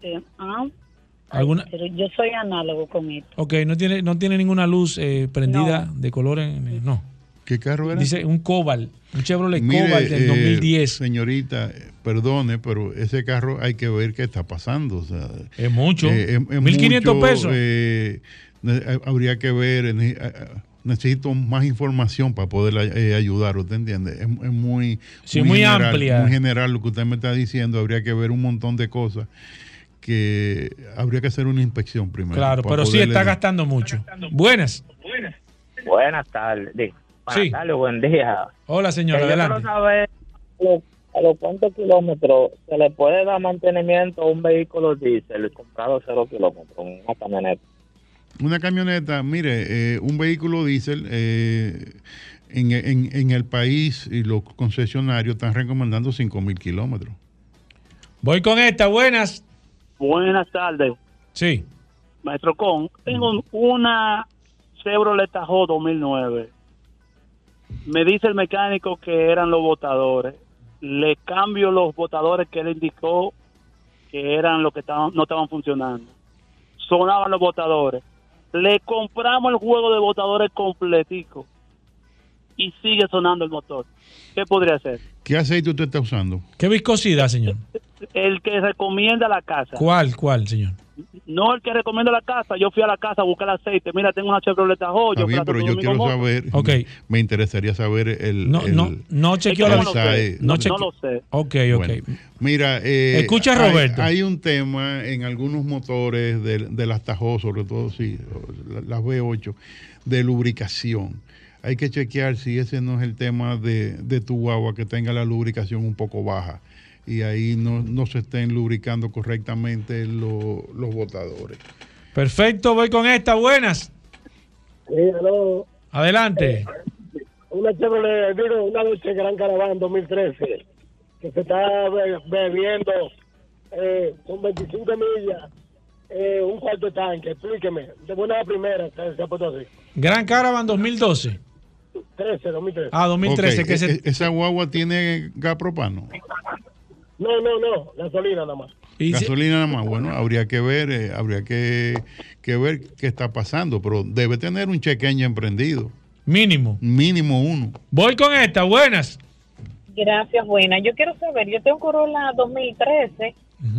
Sí. Ah, ¿Alguna? Pero yo soy análogo con esto. Ok, no tiene, no tiene ninguna luz eh, prendida de color en, no. ¿Qué carro era? Dice un Cobalt, un Chevrolet Cobalt del 2010. Eh, señorita, perdone, pero ese carro hay que ver qué está pasando. es mucho. 1.500 eh, pesos. Eh, habría que ver, necesito más información para poder ayudar, ¿usted entiende? Es, muy, muy, amplia. Muy general lo que usted me está diciendo, habría que ver un montón de cosas que habría que hacer una inspección primero. Claro, pero sí está gastando mucho. Buenas. Buenas. Buenas tardes sí. buen día. Hola, señor, adelante. saber a los cuántos kilómetros se le puede dar mantenimiento a un vehículo diésel comprado cero kilómetros, una camioneta. Una camioneta, mire, eh, un vehículo diésel eh, en, en, el país y los concesionarios están recomendando 5 mil kilómetros. Voy con esta, buenas. Buenas tardes. Sí. Maestro Con, tengo una Chevrolet Tahoe 2009 me dice el mecánico que eran los botadores. Le cambio los botadores que él indicó que eran los que estaban, no estaban funcionando. Sonaban los botadores. Le compramos el juego de botadores completico y sigue sonando el motor. ¿Qué podría hacer? ¿Qué aceite usted está usando? ¿Qué viscosidad, señor? El que recomienda la casa. ¿Cuál, cuál, señor? No el que recomienda la casa. Yo fui a la casa a buscar aceite. Mira, tengo una Chevrolet Tahoe. Está bien, pero yo quiero saber. Okay. Me interesaría saber el. No, no, no chequeó la no, no, no, lo sé. Ok, ok. mira, eh, escucha Roberto. Hay, un tema en algunos motores de, de las Tahoe, sobre todo sí, las V8, de lubricación hay que chequear si ese no es el tema de, de tu guagua, que tenga la lubricación un poco baja y ahí no, se estén lubricando correctamente los botadores. Perfecto, voy con esta, buenas. Sí, hello. Adelante. una Chevrolet, una noche Gran Caravana 2013, que se está bebiendo eh, con 25 millas, eh, un cuarto tanque, explíqueme, de buena la primera, se ha puesto así. Gran Caravan 2012. 13, 2013. Ah, 2013. Que e, e, ¿Esa guagua tiene gas propano? No, no, no, gasolina nada más. Gasolina nada más, bueno, habría que ver, eh, habría que, ver qué está pasando, pero debe tener un chequeño emprendido. Mínimo. Mínimo uno. Voy con esta, buenas. Gracias, buenas. Yo quiero saber, yo tengo Corolla 2013,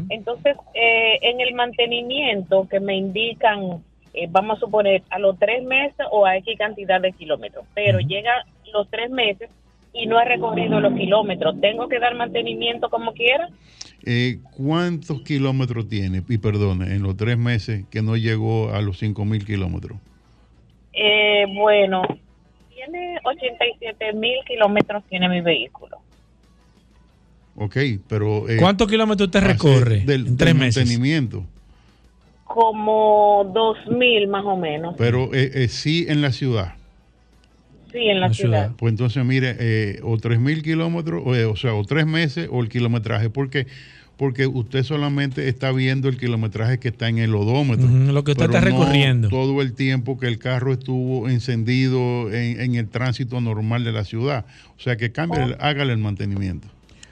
entonces eh, en el mantenimiento que me indican, eh, vamos a suponer, a los tres meses o a X cantidad de kilómetros, pero llega los tres meses y no ha recorrido los kilómetros, ¿tengo que dar mantenimiento como quiera? Eh, ¿Cuántos kilómetros tiene? Y perdone, en los tres meses que no llegó a los 5 mil kilómetros. Eh, bueno, tiene 87 mil kilómetros, tiene mi vehículo. Ok, pero... Eh, ¿Cuántos kilómetros usted recorre del, en tres meses? mantenimiento? Como 2 mil más o menos. Pero eh, sí en la ciudad. Sí, en la, ciudad. Pues entonces, mire, eh, o tres mil kilómetros, o, o, sea, o tres meses o el kilometraje. ¿Por qué? Porque usted solamente está viendo el kilometraje que está en el odómetro. lo que usted está recorriendo. todo el tiempo que el carro estuvo encendido en, el tránsito normal de la ciudad. O sea, que cambie, oh. hágale el mantenimiento.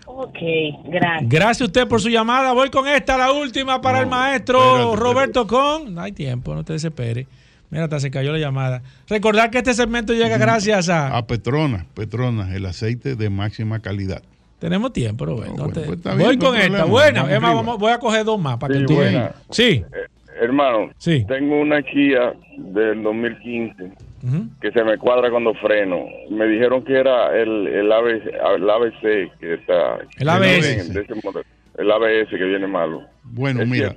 Ok, gracias. Gracias a usted por su llamada. Voy con esta, la última para el maestro Roberto Con. No hay tiempo, no te desespere. Mira, hasta se cayó la llamada. Recordar que este segmento llega gracias a... A Petronas, Petronas, el aceite de máxima calidad. Tenemos tiempo, Roberto. No te- pues voy con esta. Más, vamos- voy a coger dos más para Sí, que tú buena. Sí. Eh, hermano, tengo una Kia del 2015 que se me cuadra cuando freno. Me dijeron que era el, el, ABC, el ABC que está. El ABS. El ABS que viene malo. Bueno, Es mira,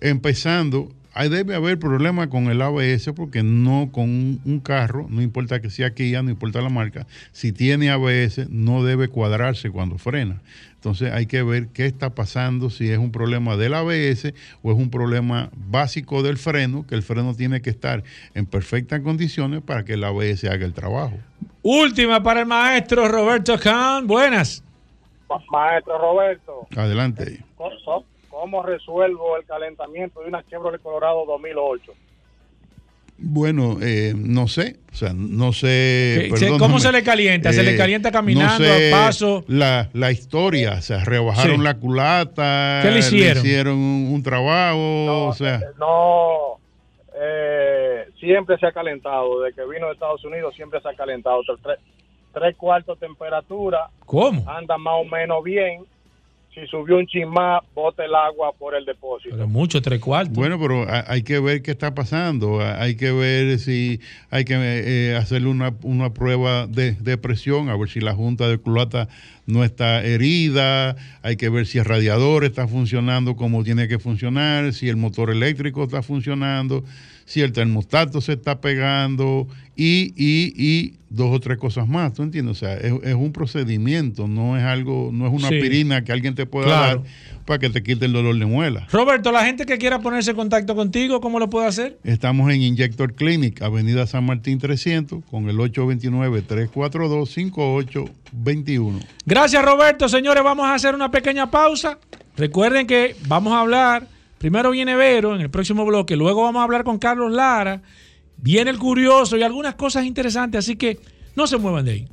empezando, ahí debe haber problema con el ABS porque no con un, carro, no importa que sea Kia, no importa la marca, si tiene ABS no debe cuadrarse cuando frena. Entonces hay que ver qué está pasando, si es un problema del ABS o es un problema básico del freno, que el freno tiene que estar en perfectas condiciones para que el ABS haga el trabajo. Última para el maestro Roberto Khan. Buenas. Ma- Maestro Roberto, Adelante. ¿cómo, cómo resuelvo el calentamiento de una Chevrolet Colorado 2008? Bueno, eh, no sé, o sea, no sé. ¿Qué- se- cómo se le calienta? ¿Se le calienta caminando, no sé a paso? La, la historia, o sea, rebajaron Sí. la culata. ¿Qué le hicieron? un, un trabajo, o sea. No, eh, siempre se ha calentado. Desde que vino de Estados Unidos siempre se ha calentado. Tres, tres- tres cuartos temperatura. ¿Cómo? Anda más o menos bien. Si subió un chin más, bota el agua por el depósito. Pero mucho, tres cuartos. Bueno, pero ha- hay que ver qué está pasando. Ha- Hay que ver si hay que eh, hacerle una, una prueba de, de presión, a ver si la junta de culata no está herida. Hay que ver si el radiador está funcionando como tiene que funcionar, si el motor eléctrico está funcionando, si el termostato se está pegando y, y, y dos o tres cosas más. ¿Tú entiendes? O sea, es, es un procedimiento, no es algo, no es una Sí. aspirina que alguien te pueda Claro. dar para que te quite el dolor de muela. Roberto, la gente que quiera ponerse en contacto contigo, ¿cómo lo puede hacer? Estamos en Injector Clinic, Avenida San Martín 300, con el 829-342-5821. Gracias, Roberto. Señores, vamos a hacer una pequeña pausa. Recuerden que vamos a hablar. Primero viene Vero en el próximo bloque. Luego vamos a hablar con Carlos Lara. Viene el curioso y algunas cosas interesantes. Así que no se muevan de ahí.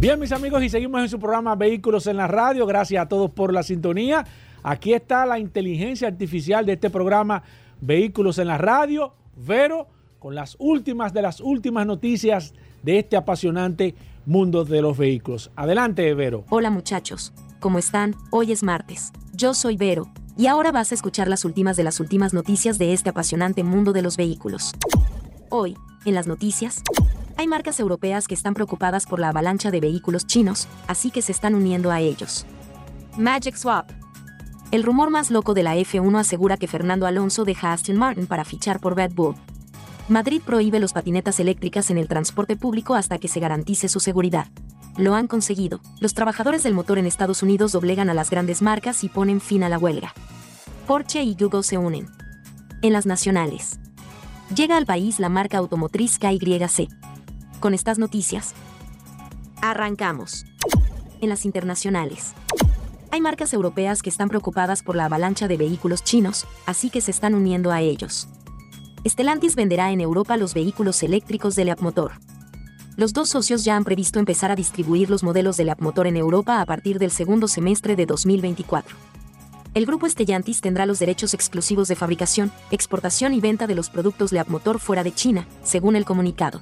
Bien, mis amigos, y seguimos en su programa Vehículos en la Radio. Gracias a todos por la sintonía. Aquí está la inteligencia artificial de este programa Vehículos en la Radio. Vero, con las últimas de las últimas noticias de este apasionante mundo de los vehículos. Adelante, Vero. Hola muchachos, ¿cómo están? Hoy es martes. Yo soy Vero, y ahora vas a escuchar las últimas de las últimas noticias de este apasionante mundo de los vehículos. Hoy, en las noticias, hay marcas europeas que están preocupadas por la avalancha de vehículos chinos, así que se están uniendo a ellos. Magic Swap. El rumor más loco de la F1 asegura que Fernando Alonso deja Aston Martin para fichar por Red Bull. Madrid prohíbe los patinetas eléctricas en el transporte público hasta que se garantice su seguridad. Lo han conseguido. Los trabajadores del motor en Estados Unidos doblegan a las grandes marcas y ponen fin a la huelga. Porsche y Google se unen. En las nacionales. Llega al país la marca automotriz KYC. Con estas noticias. Arrancamos. En las internacionales. Hay marcas europeas que están preocupadas por la avalancha de vehículos chinos, así que se están uniendo a ellos. Stellantis venderá en Europa los vehículos eléctricos de Leapmotor. Los dos socios ya han previsto empezar a distribuir los modelos de Leapmotor en Europa a partir del segundo semestre de 2024. El grupo Stellantis tendrá los derechos exclusivos de fabricación, exportación y venta de los productos Leapmotor fuera de China, según el comunicado.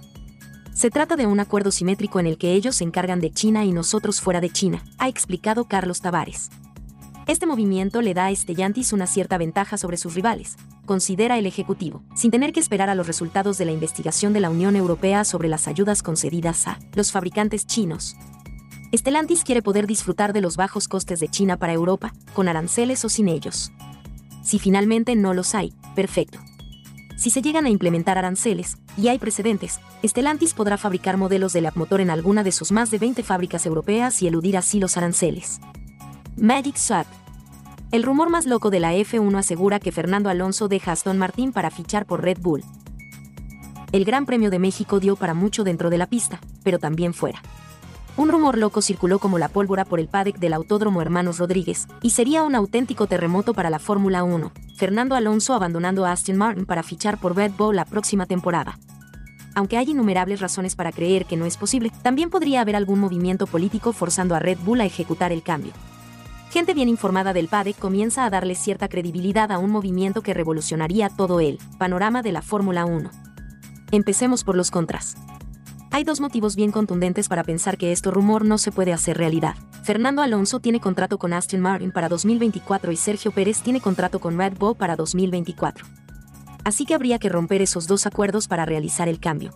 Se trata de un acuerdo simétrico en el que ellos se encargan de China y nosotros fuera de China, ha explicado Carlos Tavares. Este movimiento le da a Stellantis una cierta ventaja sobre sus rivales, considera el Ejecutivo, sin tener que esperar a los resultados de la investigación de la Unión Europea sobre las ayudas concedidas a los fabricantes chinos. Stellantis quiere poder disfrutar de los bajos costes de China para Europa, con aranceles o sin ellos. Si finalmente no los hay, perfecto. Si se llegan a implementar aranceles, y hay precedentes, Stellantis podrá fabricar modelos de Leapmotor en alguna de sus más de 20 fábricas europeas y eludir así los aranceles. Magic Swap. El rumor más loco de la F1 asegura que Fernando Alonso deja Aston Martin para fichar por Red Bull. El Gran Premio de México dio para mucho dentro de la pista, pero también fuera. Un rumor loco circuló como la pólvora por el paddock del Autódromo Hermanos Rodríguez, y sería un auténtico terremoto para la Fórmula 1, Fernando Alonso abandonando a Aston Martin para fichar por Red Bull la próxima temporada. Aunque hay innumerables razones para creer que no es posible, también podría haber algún movimiento político forzando a Red Bull a ejecutar el cambio. Gente bien informada del paddock comienza a darle cierta credibilidad a un movimiento que revolucionaría todo el panorama de la Fórmula 1. Empecemos por los contras. Hay dos motivos bien contundentes para pensar que este rumor no se puede hacer realidad. Fernando Alonso tiene contrato con Aston Martin para 2024 y Sergio Pérez tiene contrato con Red Bull para 2024. Así que habría que romper esos dos acuerdos para realizar el cambio.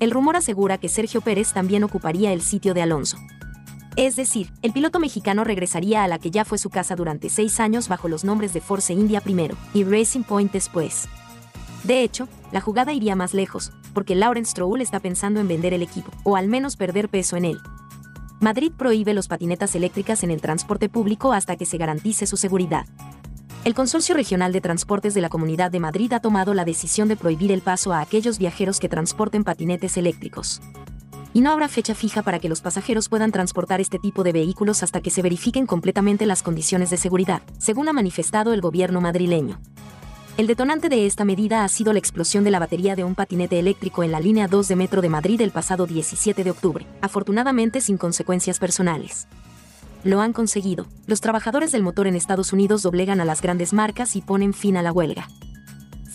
El rumor asegura que Sergio Pérez también ocuparía el sitio de Alonso. Es decir, el piloto mexicano regresaría a la que ya fue su casa durante seis años bajo los nombres de Force India primero y Racing Point después. De hecho, la jugada iría más lejos, porque Lawrence Stroll está pensando en vender el equipo, o al menos perder peso en él. Madrid prohíbe los patinetas eléctricas en el transporte público hasta que se garantice su seguridad. El Consorcio Regional de Transportes de la Comunidad de Madrid ha tomado la decisión de prohibir el paso a aquellos viajeros que transporten patinetes eléctricos. Y no habrá fecha fija para que los pasajeros puedan transportar este tipo de vehículos hasta que se verifiquen completamente las condiciones de seguridad, según ha manifestado el gobierno madrileño. El detonante de esta medida ha sido la explosión de la batería de un patinete eléctrico en la línea 2 de Metro de Madrid el pasado 17 de octubre, afortunadamente sin consecuencias personales. Lo han conseguido. Los trabajadores del motor en Estados Unidos doblegan a las grandes marcas y ponen fin a la huelga.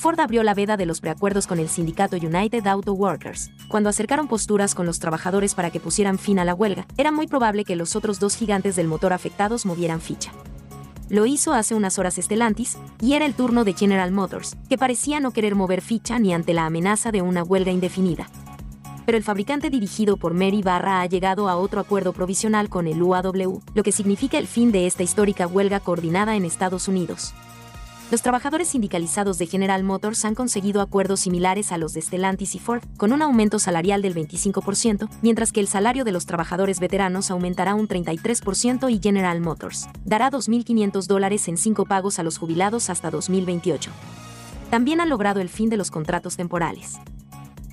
Ford abrió la veda de los preacuerdos con el sindicato United Auto Workers. Cuando acercaron posturas con los trabajadores para que pusieran fin a la huelga, era muy probable que los otros dos gigantes del motor afectados movieran ficha. Lo hizo hace unas horas Stellantis, y era el turno de General Motors, que parecía no querer mover ficha ni ante la amenaza de una huelga indefinida. Pero el fabricante dirigido por Mary Barra ha llegado a otro acuerdo provisional con el UAW, lo que significa el fin de esta histórica huelga coordinada en Estados Unidos. Los trabajadores sindicalizados de General Motors han conseguido acuerdos similares a los de Stellantis y Ford, con un aumento salarial del 25%, mientras que el salario de los trabajadores veteranos aumentará un 33% y General Motors dará 2.500 dólares en cinco pagos a los jubilados hasta 2028. También han logrado el fin de los contratos temporales.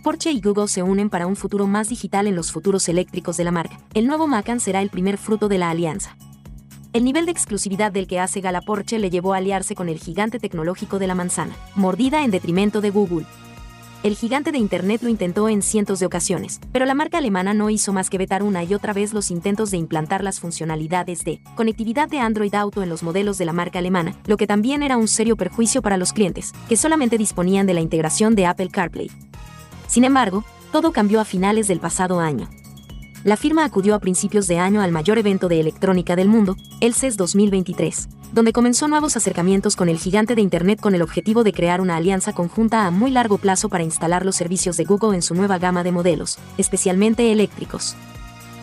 Porsche y Google se unen para un futuro más digital en los futuros eléctricos de la marca. El nuevo Macan será el primer fruto de la alianza. El nivel de exclusividad del que hace gala Porsche le llevó a aliarse con el gigante tecnológico de la manzana, mordida en detrimento de Google. El gigante de Internet lo intentó en cientos de ocasiones, pero la marca alemana no hizo más que vetar una y otra vez los intentos de implantar las funcionalidades de conectividad de Android Auto en los modelos de la marca alemana, lo que también era un serio perjuicio para los clientes, que solamente disponían de la integración de Apple CarPlay. Sin embargo, todo cambió a finales del pasado año la firma acudió a principios de año al mayor evento de electrónica del mundo, el CES 2023, donde comenzó nuevos acercamientos con el gigante de Internet con el objetivo de crear una alianza conjunta a muy largo plazo para instalar los servicios de Google en su nueva gama de modelos, especialmente eléctricos.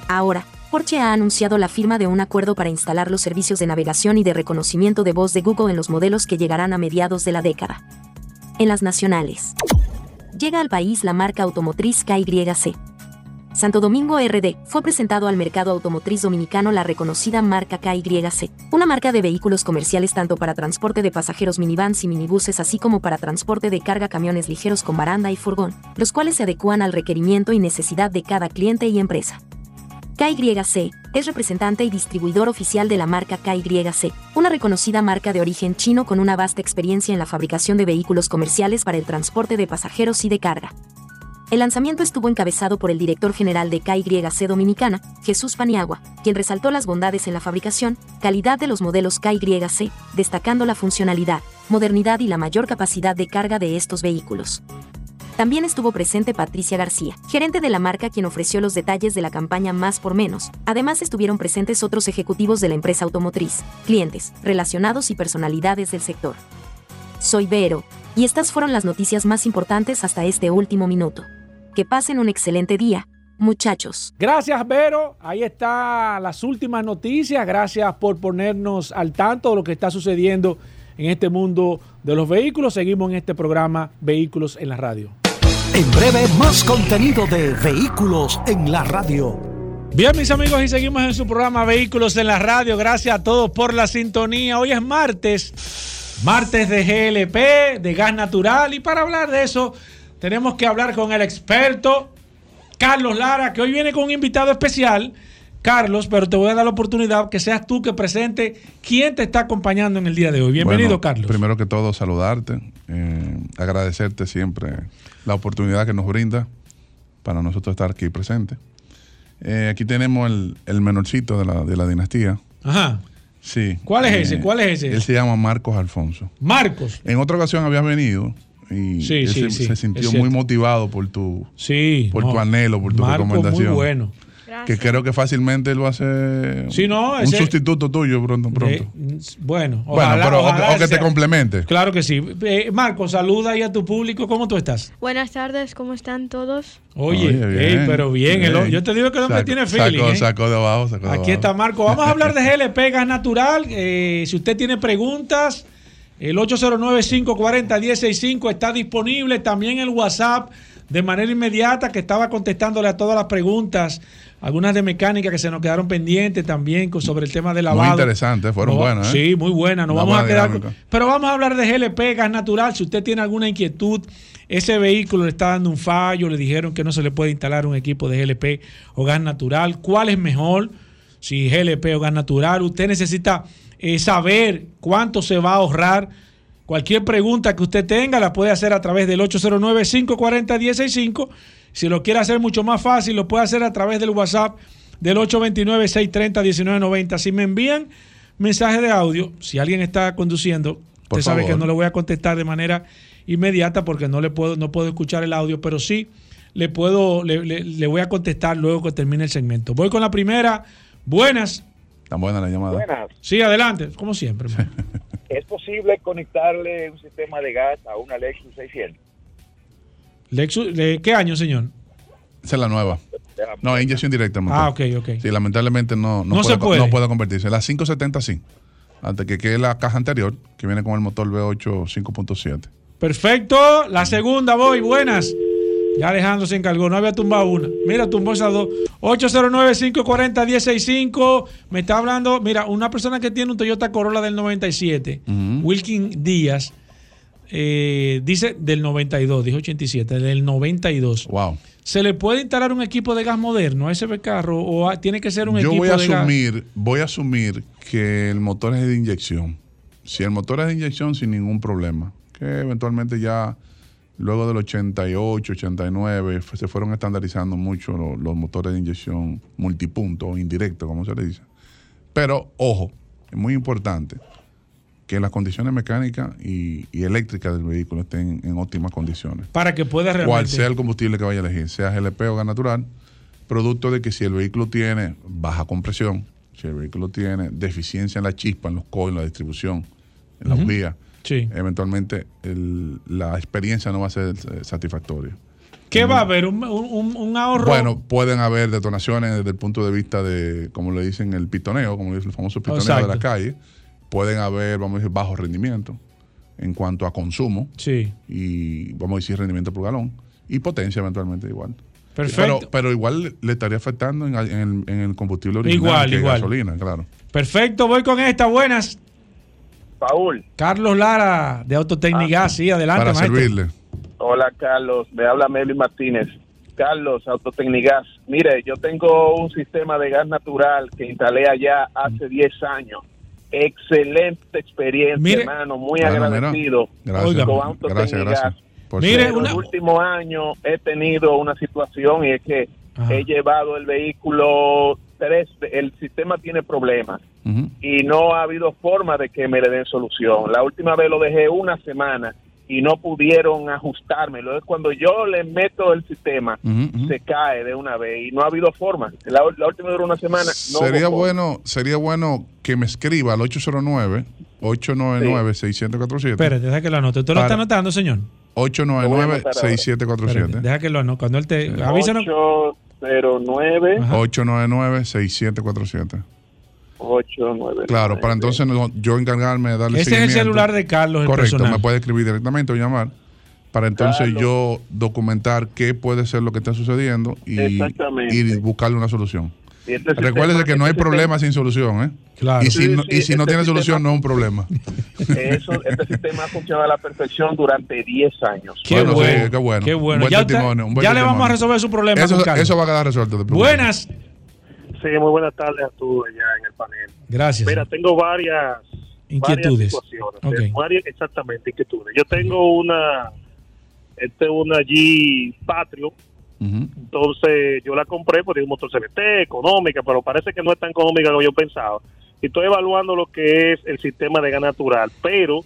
Ahora, Porsche ha anunciado la firma de un acuerdo para instalar los servicios de navegación y de reconocimiento de voz de Google en los modelos que llegarán a mediados de la década. En las nacionales. Llega al país la marca automotriz KYC Santo Domingo RD, fue presentado al mercado automotriz dominicano la reconocida marca KYC, una marca de vehículos comerciales tanto para transporte de pasajeros minivans y minibuses así como para transporte de carga camiones ligeros con baranda y furgón, los cuales se adecúan al requerimiento y necesidad de cada cliente y empresa. KYC es representante y distribuidor oficial de la marca KYC, una reconocida marca de origen chino con una vasta experiencia en la fabricación de vehículos comerciales para el transporte de pasajeros y de carga. El lanzamiento estuvo encabezado por el director general de KYC Dominicana, Jesús Paniagua, quien resaltó las bondades en la fabricación, calidad de los modelos KYC, destacando la funcionalidad, modernidad y la mayor capacidad de carga de estos vehículos. También estuvo presente Patricia García, gerente de la marca quien ofreció los detalles de la campaña Más por Menos. Además estuvieron presentes otros ejecutivos de la empresa automotriz, clientes, relacionados y personalidades del sector. Soy Vero, y estas fueron las noticias más importantes hasta este último minuto. Que pasen un excelente día, muchachos. Gracias, Vero. Ahí están las últimas noticias. Gracias por ponernos al tanto de lo que está sucediendo en este mundo de los vehículos. Seguimos en este programa Vehículos en la Radio. En breve, más contenido de Vehículos en la Radio. Bien, mis amigos, y seguimos en su programa Vehículos en la Radio. Gracias a todos por la sintonía. Hoy es martes, martes de GLP, de gas natural. Y para hablar de eso, tenemos que hablar con el experto Carlos Lara, que hoy viene con un invitado especial. Carlos, pero te voy a dar la oportunidad que seas tú que presente quién te está acompañando en el día de hoy. Bienvenido, Carlos. Primero que todo, saludarte, eh, agradecerte siempre la oportunidad que nos brinda para nosotros estar aquí presentes. Eh, aquí tenemos el, menorcito de la, de la, dinastía. Ajá. Sí. ¿Cuál es ese? Eh, ¿Cuál es ese? Él se llama Marcos Alfonso. Marcos. En otra ocasión había venido y Sí, él sí, se, sí, se sintió muy motivado por tu, Sí, por no, tu anhelo, por tu Marco, muy recomendación. bueno. Que creo que fácilmente él va a ser Sí, no, un ese- sustituto tuyo pronto. pronto. Eh, bueno, bueno, ojalá- pero o- ojalá o, que te sea. complemente. Claro que sí. Eh, Marco, saluda ahí a tu público. ¿Cómo tú estás? Buenas tardes, ¿cómo están todos? Oye, Oye, ey, pero bien, el- bien. yo te digo que el hombre Sacó- tiene feeling. Sacó, ¿eh? sacó de abajo, sacó de Aquí abajo. está Marco. Vamos a hablar de GLP Gas Natural. Eh, si usted tiene preguntas, el 809-540-165 está disponible. También el WhatsApp de manera inmediata que estaba contestándole a todas las preguntas. Algunas de mecánica que se nos quedaron pendientes también sobre el tema de lavado. Muy interesante, fueron No, buenas. ¿eh? Sí, muy buenas. Nos vamos a quedar con- Pero vamos a hablar de GLP Gas Natural. Si usted tiene alguna inquietud, ese vehículo le está dando un fallo, le dijeron que no se le puede instalar un equipo de GLP o gas natural. ¿Cuál es mejor? Si GLP o gas natural. Usted necesita eh, saber cuánto se va a ahorrar. Cualquier pregunta que usted tenga la puede hacer a través del 809-540-165. Si lo quiere hacer mucho más fácil, lo puede hacer a través del WhatsApp del 829-630-1990. Si me envían mensaje de audio, si alguien está conduciendo, Por usted sabe favor. que no le voy a contestar de manera inmediata porque no le puedo, no puedo escuchar el audio, pero sí le puedo, le, le- le voy a contestar luego que termine el segmento. Voy con la primera. Buenas. Tan buena la llamada. Buenas. Sí, adelante, como siempre. ¿Es posible conectarle un sistema de gas a una Lexus 600? Lexus, ¿de ¿qué año, señor? Esa es la nueva. No, es inyección directa. motor. Ah, ok, ok. Sí, lamentablemente no, no, No puede, se puede. no puede convertirse. La 570 sí. Hasta que quede la caja anterior, que viene con el motor V8 5.7. Perfecto. La segunda voy. Buenas. Ya Alejandro se encargó. No había tumbado una. Mira, tumbó esas dos. 809-540-165. Me está hablando. Mira, una persona que tiene un Toyota Corolla del 97. Wilkin Díaz. eh, dice del 92. Dijo 87. Del 92. Wow. ¿Se le puede instalar un equipo de gas moderno a ese carro? ¿O a- tiene que ser un Yo equipo voy a de gas? asumir, voy a asumir que el motor es de inyección. Si el motor es de inyección, sin ningún problema. Que eventualmente ya luego del 88, 89, f- se fueron estandarizando mucho lo- los, motores de inyección multipunto o indirecto, como se le dice. Pero, ojo, es muy importante que las condiciones mecánicas y, y eléctricas del vehículo estén en óptimas condiciones. Para que pueda realmente. Cual sea el combustible que vaya a elegir, sea GLP o gas natural, producto de que si el vehículo tiene baja compresión, si el vehículo tiene deficiencia en la chispa, en los coils, en la distribución, en la Ujú. bujía, Sí. eventualmente el- la experiencia no va a ser satisfactoria. ¿Qué va a haber? ¿Un, un- un ahorro? Bueno, pueden haber detonaciones desde el punto de vista de, como le dicen, el pitoneo, como le dicen el famoso pitoneo de la calle. Pueden haber, vamos a decir, bajo rendimiento en cuanto a consumo. Sí. Y vamos a decir rendimiento por galón. Y potencia eventualmente igual. Perfecto. Pero, pero igual le- estaría afectando en, en el, en el combustible original, Igual, que igual. gasolina, claro. Perfecto, voy con esta. Buenas. Paul. Carlos Lara, de Autotecnigas. sí, adelante, Para maestro. servirle. Hola, Carlos. Me habla Melvin Martínez. Carlos, Autotecnigas. Mire, yo tengo un sistema de gas natural que instalé allá hace 10 años. Excelente experiencia, Mire. hermano. Muy agradecido Gracias, con gracias, Autotecnigas. gracias. Por Mire, en los últimos años he tenido una situación y es que he llevado el vehículo tres, el sistema tiene problemas y no ha habido forma de que me le den solución. La última vez lo dejé una semana y no pudieron ajustármelo. Es cuando yo le meto el sistema, se cae de una vez y no ha habido forma. La, la última duró una semana. No sería forma. bueno sería bueno que me escriba al 809 899 6747 Espérate, deja que lo anote. ¿Usted lo está anotando, señor? 899 Espérate, 6747 Deja que lo anote. Cuando él te... Avísanos. 809 899 6747 899. Claro, para entonces no- yo encargarme de darle Ese es el seguimiento. celular de Carlos, el Correcto, personal. me puede escribir directamente o llamar para entonces Carlos. yo documentar qué puede ser lo que está sucediendo y buscarle una solución. Este Recuérdese que no hay este problema sin solución, ¿eh? Claro. Y si, Sí, no, sí, y si no este tiene solución, no es un problema. Eso, este sistema ha funcionado a la perfección durante 10 años. Qué Bueno, sí, qué bueno. Qué bueno. Un buen ya usted- testimonio, un buen ya le vamos a resolver su problema. Eso, va a quedar resuelto. Buenas. Sí, muy buenas tardes a todos allá en el panel. Gracias. Mira, tengo varias Inquietudes. varias situaciones. Ok. eh, varias- exactamente, inquietudes. Yo tengo una, este, una G Patrio, entonces yo la compré porque es un motor CVT, económica, pero parece que no es tan económica como yo pensaba. Y estoy evaluando lo que es el sistema de gas natural, pero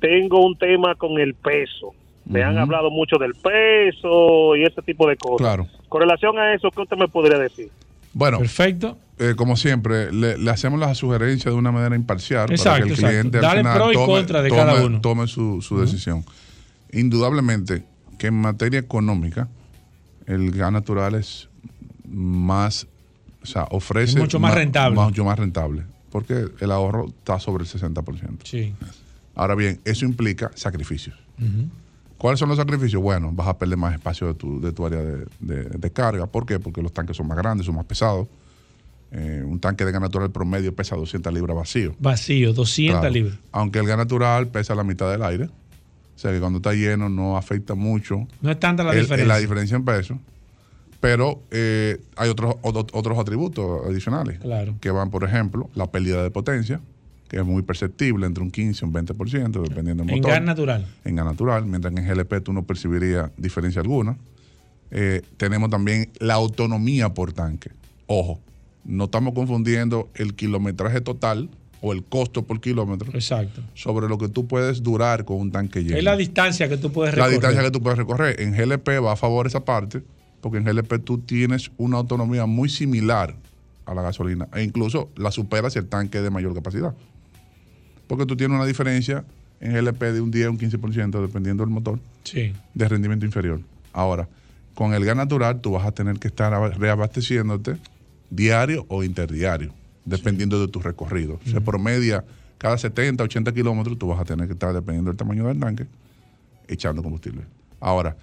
tengo un tema con el peso. Me han hablado mucho del peso y ese tipo de cosas. Claro. Con relación a eso, ¿qué usted me podría decir? Bueno, perfecto. como siempre, le, le hacemos las sugerencias de una manera imparcial para Exacto, que el exacto. cliente al Dale final pro y tome, contra de tome- cada uno. tome su, su decisión. Indudablemente que en materia económica, el gas natural es más, o sea, ofrece... Es mucho más rentable. Mucho más rentable, porque el ahorro está sobre el 60%. Sí. Ahora bien, eso implica sacrificios. ¿Cuáles son los sacrificios? Bueno, vas a perder más espacio de tu, de tu área de, de- de carga. ¿Por qué? Porque los tanques son más grandes, son más pesados. Eh, un tanque de gas natural promedio pesa 200 libras vacío. Vacío, 200 Claro. libras. Aunque el gas natural pesa la mitad del aire. O sea que cuando está lleno no afecta mucho. No es tanta la el- diferencia. La diferencia en peso. Pero eh, hay otros, otros, otros atributos adicionales. Claro. Que van, por ejemplo, la pérdida de potencia, que es muy perceptible, entre un 15 y un 20%, dependiendo del En motor gas natural. en gas natural, mientras que en GLP tú no percibirías diferencia alguna. Eh, tenemos también la autonomía por tanque. Ojo, no estamos confundiendo el kilometraje total o el costo por kilómetro Exacto. sobre lo que tú puedes durar con un tanque lleno. Es la distancia que tú puedes La recorrer. distancia que tú puedes recorrer. En GLP va a favor esa parte, porque en GLP tú tienes una autonomía muy similar a la gasolina, e incluso la supera si el tanque es de mayor capacidad. Porque tú tienes una diferencia en GLP de un 10 o un 15%, dependiendo del motor, Sí. de rendimiento inferior. Ahora, con el gas natural tú vas a tener que estar aba- reabasteciéndote diario o interdiario, dependiendo de tu recorrido. Se promedia cada 70, 80 kilómetros, tú vas a tener que estar, dependiendo del tamaño del tanque, echando combustible. Ahora,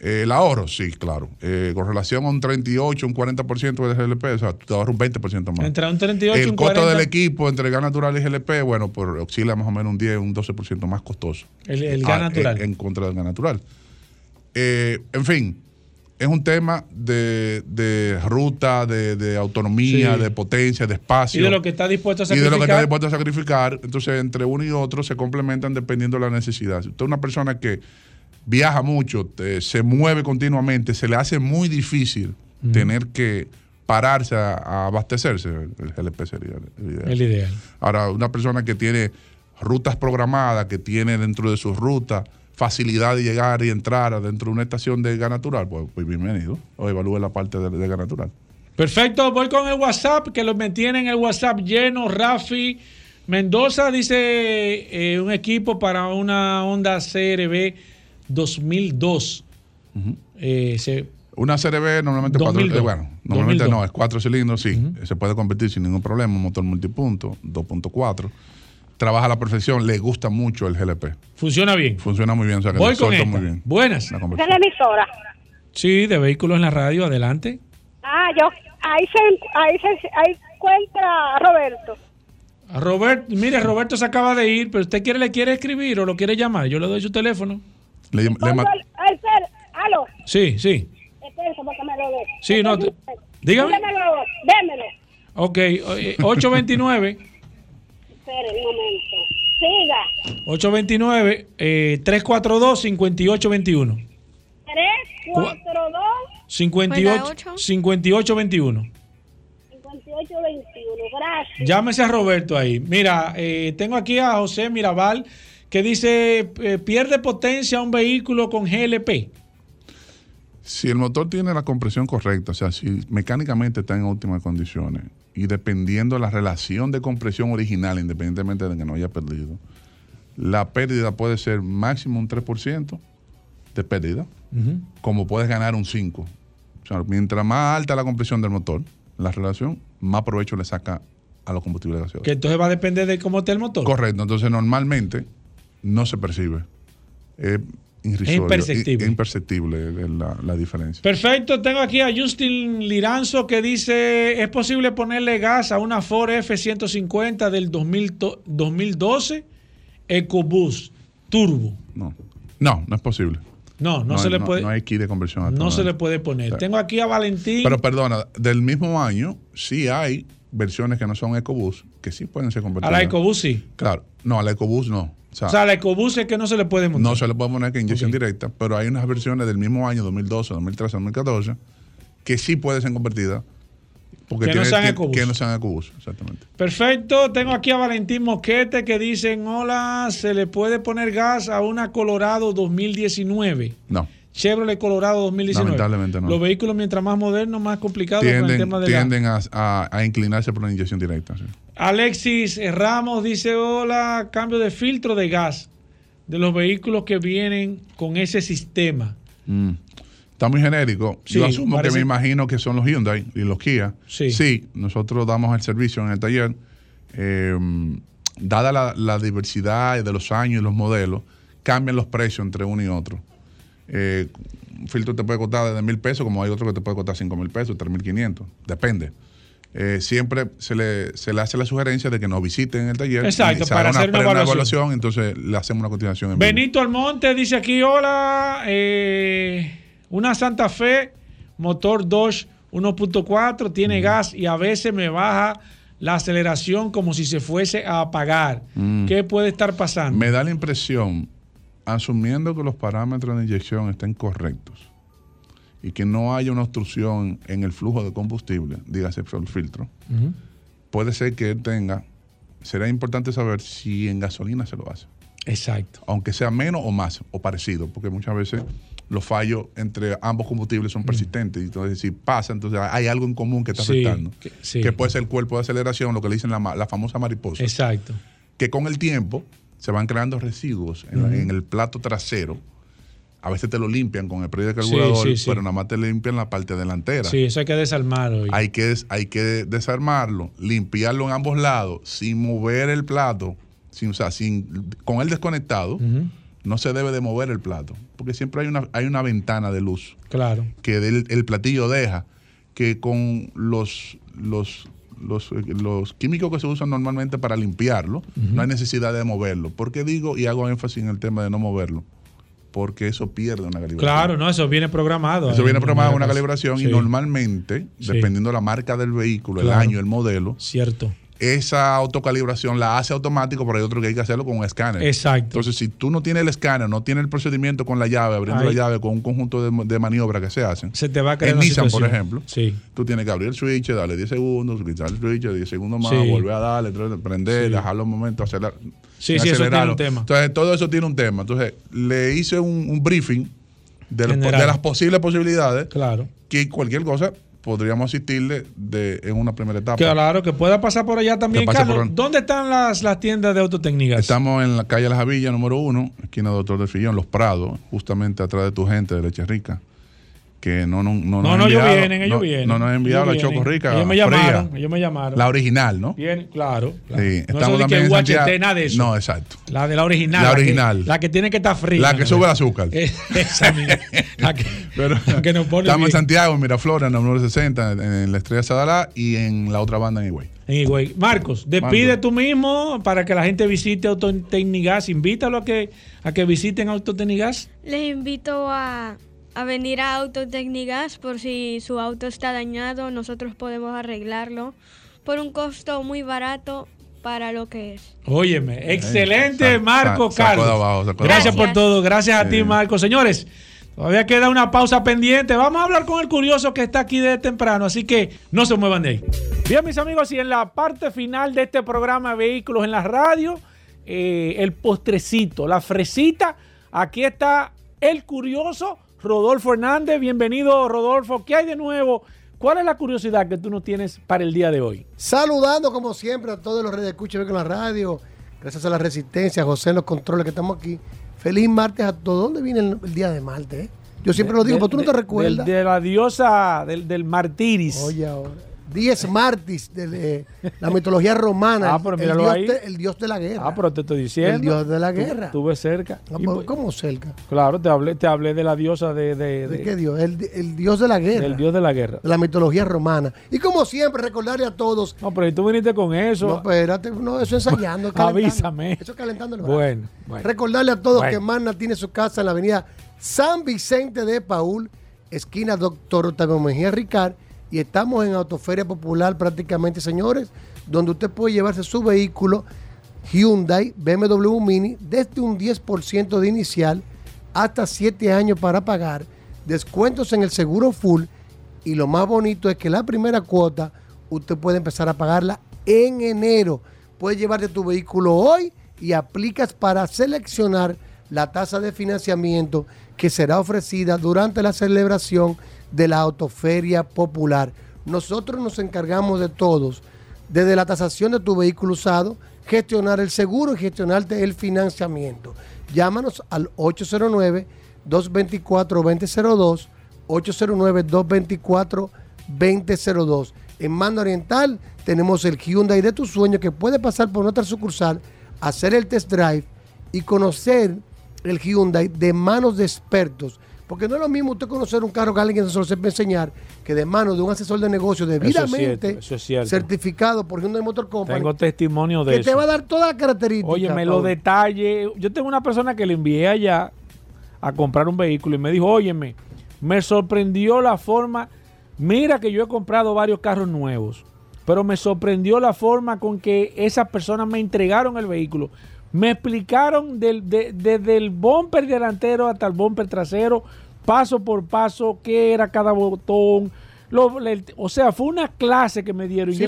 eh, el ahorro, sí, claro. Eh, con relación a un 38, un 40% de GLP, o sea, tú te ahorras un 20% más. Entre un 38 y el un costo 40. del equipo entre gas natural y GLP, bueno, pues oscila más o menos un 10, un 12% más costoso. El- el gas Ah, natural. En, en contra del gas natural. Eh, en fin, es un tema de, de ruta, de, de autonomía, Sí. de potencia, de espacio. Y de lo que está dispuesto a Y de lo que está sacrificar. dispuesto a sacrificar. Entonces, entre uno y otro se complementan dependiendo de la necesidad. Si usted es una persona que viaja mucho, te- se mueve continuamente, se le hace muy difícil tener que pararse a, a abastecerse. El GLP sería el ideal. El ideal. Ahora, una persona que tiene rutas programadas, que tiene dentro de sus rutas facilidad de llegar y entrar dentro de una estación de gas natural, pues, pues bienvenido. O evalúe la parte de, de gas natural. Perfecto, voy con el WhatsApp, que lo mantiene en el WhatsApp lleno. Rafi Mendoza dice eh, un equipo para una Honda CRB 2002. Eh, se- Una CRB normalmente cuatro, 2002. eh, bueno, normalmente 2002. no, es cuatro cilindros, sí, se puede convertir sin ningún problema, un motor multipunto, 2.4. Trabaja a la perfección, le gusta mucho el GLP. funciona bien. Funciona muy bien, o sea que Voy con esta. muy bien. Buenas. La ¿Esa conversión. es la emisora? Sí, de vehículos en la radio, adelante. Ah, yo, ahí se, ahí se, ahí encuentra a Roberto. A Robert, mire, Roberto se acaba de ir, pero usted quiere, le quiere escribir o lo quiere llamar. Yo le doy su teléfono. Le, le el- el cel- aló, Sí, sí. espérense porque me lo dé. Sí, no, te- dígame. Démelo. Ok, eh, 829. Un momento. Siga. 829 eh, 342 5821. 3, 4, 2, 58 5821. 58, 21. Gracias. Llámese a Roberto ahí. Mira, eh, tengo aquí a José Mirabal que dice eh, pierde potencia un vehículo con GLP. Si el motor tiene la compresión correcta, o sea, si mecánicamente está en óptimas condiciones y dependiendo de la relación de compresión original, independientemente de que no haya perdido, la pérdida puede ser máximo un 3% de pérdida, como puedes ganar un 5%. O sea, mientras más alta la compresión del motor, la relación, más provecho le saca a los combustibles gaseosos. Que entonces va a depender de cómo esté el motor. Correcto, entonces normalmente no se percibe. Es irrisorio, imperceptible. Es imperceptible la, la diferencia. Perfecto, tengo aquí a Justin Liranzo que dice, ¿es posible ponerle gas a una Ford F-150 del 2000 to- 2012 EcoBoost Turbo? No, no, no es posible. No, no, se le puede, No hay kit de conversión a no se le puede poner. Tengo aquí a Valentín. Pero perdona, del mismo año sí hay versiones que no son EcoBoost que sí pueden ser a convertidas. la EcoBoost sí. Claro, no, a la EcoBoost no. O sea, O sea, la EcoBoost es que no se le puede montar. no se le puede poner que inyección directa, pero hay unas versiones del mismo año, 2012, 2013, 2014, que sí pueden ser convertidas Porque Que no sean que- ecobús. Que no sean ecobús, exactamente. Perfecto, tengo aquí a Valentín Mosquete que dicen, hola, ¿se le puede poner gas a una Colorado 2019? No. Chevrolet Colorado 2019. Lamentablemente no. Los vehículos mientras más modernos, más complicados con el Tienden, tema de la... tienden a, a- a inclinarse por la inyección directa. sí. Alexis Ramos dice, hola, cambio de filtro de gas de los vehículos que vienen con ese sistema. Mm. Está muy genérico. Sí, Yo asumo parece- que me imagino que son los Hyundai y los Kia. Sí. nosotros damos el servicio en el taller. Eh, dada la, la diversidad de los años y los modelos, cambian los precios entre uno y otro. Eh, un filtro te puede costar desde mil pesos, como hay otro que te puede costar cinco mil pesos, tres mil quinientos. Depende. Eh, siempre se le, se le hace la sugerencia de que nos visiten en el taller. Exacto, para hacer una evaluación. entonces le hacemos una continuación en vivo. Benito Almonte dice aquí, hola, eh, una Santa Fe, motor Dodge 1.4, tiene gas y a veces me baja la aceleración como si se fuese a apagar. Mm. ¿Qué puede estar pasando? Me da la impresión, asumiendo que los parámetros de inyección estén correctos y que no haya una obstrucción en el flujo de combustible, dígase el filtro, puede ser que él tenga, será importante saber si en gasolina se lo hace. Exacto. Aunque sea menos o más, o parecido, porque muchas veces los fallos entre ambos combustibles son persistentes. Entonces, si pasa, entonces hay algo en común que está. Sí, afectando. que- sí. Que puede ser el cuerpo de aceleración, lo que le dicen la famosa mariposa Exacto. que con el tiempo se van creando residuos en, el plato trasero. A veces te lo limpian con el spray de carburador, sí, sí. pero nada más te limpian la parte delantera. Sí, eso hay que desarmarlo. Hay que, hay que desarmarlo, limpiarlo en ambos lados, sin mover el plato, sin, o sea, sin, con él desconectado, no se debe de mover el plato, porque siempre hay una, hay una ventana de luz Claro. que del- el platillo deja, que con los, los, los, eh, los químicos que se usan normalmente para limpiarlo, no hay necesidad de moverlo. ¿Por qué digo y hago énfasis en el tema de no moverlo? Porque eso pierde una calibración. Claro, no, eso viene programado. Eso viene En programado una calibración y normalmente, Sí. dependiendo de la marca del vehículo, Claro. el año, el modelo, Cierto. Esa autocalibración la hace automático, pero hay otro que hay que hacerlo con un escáner. Exacto. Entonces, si tú no tienes el escáner, no tienes el procedimiento con la llave, abriendo Ahí. la llave con un conjunto de, de maniobras que se hacen. Se te va a crear En una Nissan, por ejemplo, Sí. tú tienes que abrir el switch, darle 10 segundos, quitar el switch, 10 segundos más, Sí. volver a darle, prender, Sí. dejarlo un momento, acelerar. Sí, sí, eso tiene un tema. Entonces, todo eso tiene un tema. Entonces, le hice un, un briefing de, de las posibles posibilidades. Claro. Que cualquier cosa podríamos asistirle de, en una primera etapa. Claro, que pueda pasar por allá también. Carlos, por- ¿dónde están las, las tiendas de autotécnicas? Estamos en la calle Las Javillas, número uno, esquina Doctor del Fillón, Los Prados, justamente atrás de tu gente de Leche Rica. Que no, no, no, No, no, ellos vienen, ellos no- vienen. No nos han enviado Ellos la Choco. Rica. Ellos me fría. llamaron, ellos me llamaron. La original, ¿no? Bien, claro. claro. Sí, No estamos también que en nada de eso. No, exacto. La de la original. La que- original. La que, tiene que estar fría. La que sube el azúcar. Esa misma. La que, Pero la que nos pone estamos en bien. Santiago, en Miraflores, en el número 60, en, en la Estrella Sadalá y en la otra banda en Higüey. En Higüey. Marcos, despide Marcos. tú mismo para que la gente visite Autotecnigas. Invítalo a que, a que visiten Autotecnigas. Les invito a, a venir a Autotecnigas por si su auto está dañado, nosotros podemos arreglarlo por un costo muy barato para lo que es. Óyeme, excelente, Marco sa- Carlos. abajo, Gracias abajo. por todo, gracias a Sí. ti, Marco. Señores, todavía queda una pausa pendiente. Vamos a hablar con el curioso que está aquí de temprano, así que no se muevan de ahí. Bien, mis amigos, y en la parte final de este programa Vehículos en la Radio, eh, el postrecito, la fresita, aquí está el curioso Rodolfo Hernández. Bienvenido, Rodolfo. ¿Qué hay de nuevo? ¿Cuál es la curiosidad que tú nos tienes para el día de hoy? Saludando como siempre a todos los redes de escucha con la radio. Gracias a la resistencia, José en los controles que estamos aquí. Feliz martes a todos. ¿Dónde viene el, el día de martes? eh? Yo siempre lo digo, pero tú no te recuerdas. De, de la diosa del, del martiris. Oye, ahora. Diez martis de la mitología romana. Ah, pero el, dios ahí. de, el dios de la guerra. Ah, pero te estoy diciendo. El dios de la guerra. Estuve cerca. Ah, Y pero pues- ¿Cómo cerca? claro, te hablé, te hablé de la diosa de, de- ¿De de- qué dios? El, el dios de la guerra. del dios de la guerra. de la mitología romana. Y como siempre, recordarle a todos. No, pero ¿y tú viniste con eso. No, espérate, no, eso ensayando. Avísame. Eso es calentando el brazo. Bueno, bueno. Recordarle a todos Bueno. que Magna tiene su casa en la avenida San Vicente de Paul, esquina Doctor Octavio Mejía Ricard, y estamos en Autoferia Popular prácticamente, señores, donde usted puede llevarse su vehículo Hyundai, BMW Mini, desde un 10% de inicial hasta 7 años para pagar, descuentos en el seguro full, y lo más bonito es que la primera cuota usted puede empezar a pagarla en enero. Puedes llevarte tu vehículo hoy y aplicas para seleccionar la tasa de financiamiento que será ofrecida durante la celebración de la Autoferia Popular. Nosotros nos encargamos de todos, desde la tasación de tu vehículo usado, gestionar el seguro y gestionarte el financiamiento. Llámanos al 809-224-2002, 809-224-2002. En Mando Oriental tenemos el Hyundai de tu sueño que puede pasar por nuestra sucursal, hacer el test drive y conocer el Hyundai de manos de expertos. Porque no es lo mismo usted conocer un carro que alguien se lo sepa enseñar que de manos de un asesor de negocio debidamente eso es cierto. certificado por Hyundai Motor Company. Tengo testimonio de que eso. te va a dar todas las características. Oye, me lo detalle. Yo tengo una persona que le envié allá a comprar un vehículo y me dijo, óyeme, me sorprendió la forma. Mira que yo he comprado varios carros nuevos, pero me sorprendió la forma con que esas personas me entregaron el vehículo. Me explicaron del, de- desde el bumper delantero hasta el bumper trasero, paso por paso, qué era cada botón. Lo- le- o sea, fue una clase que me dieron. Sí,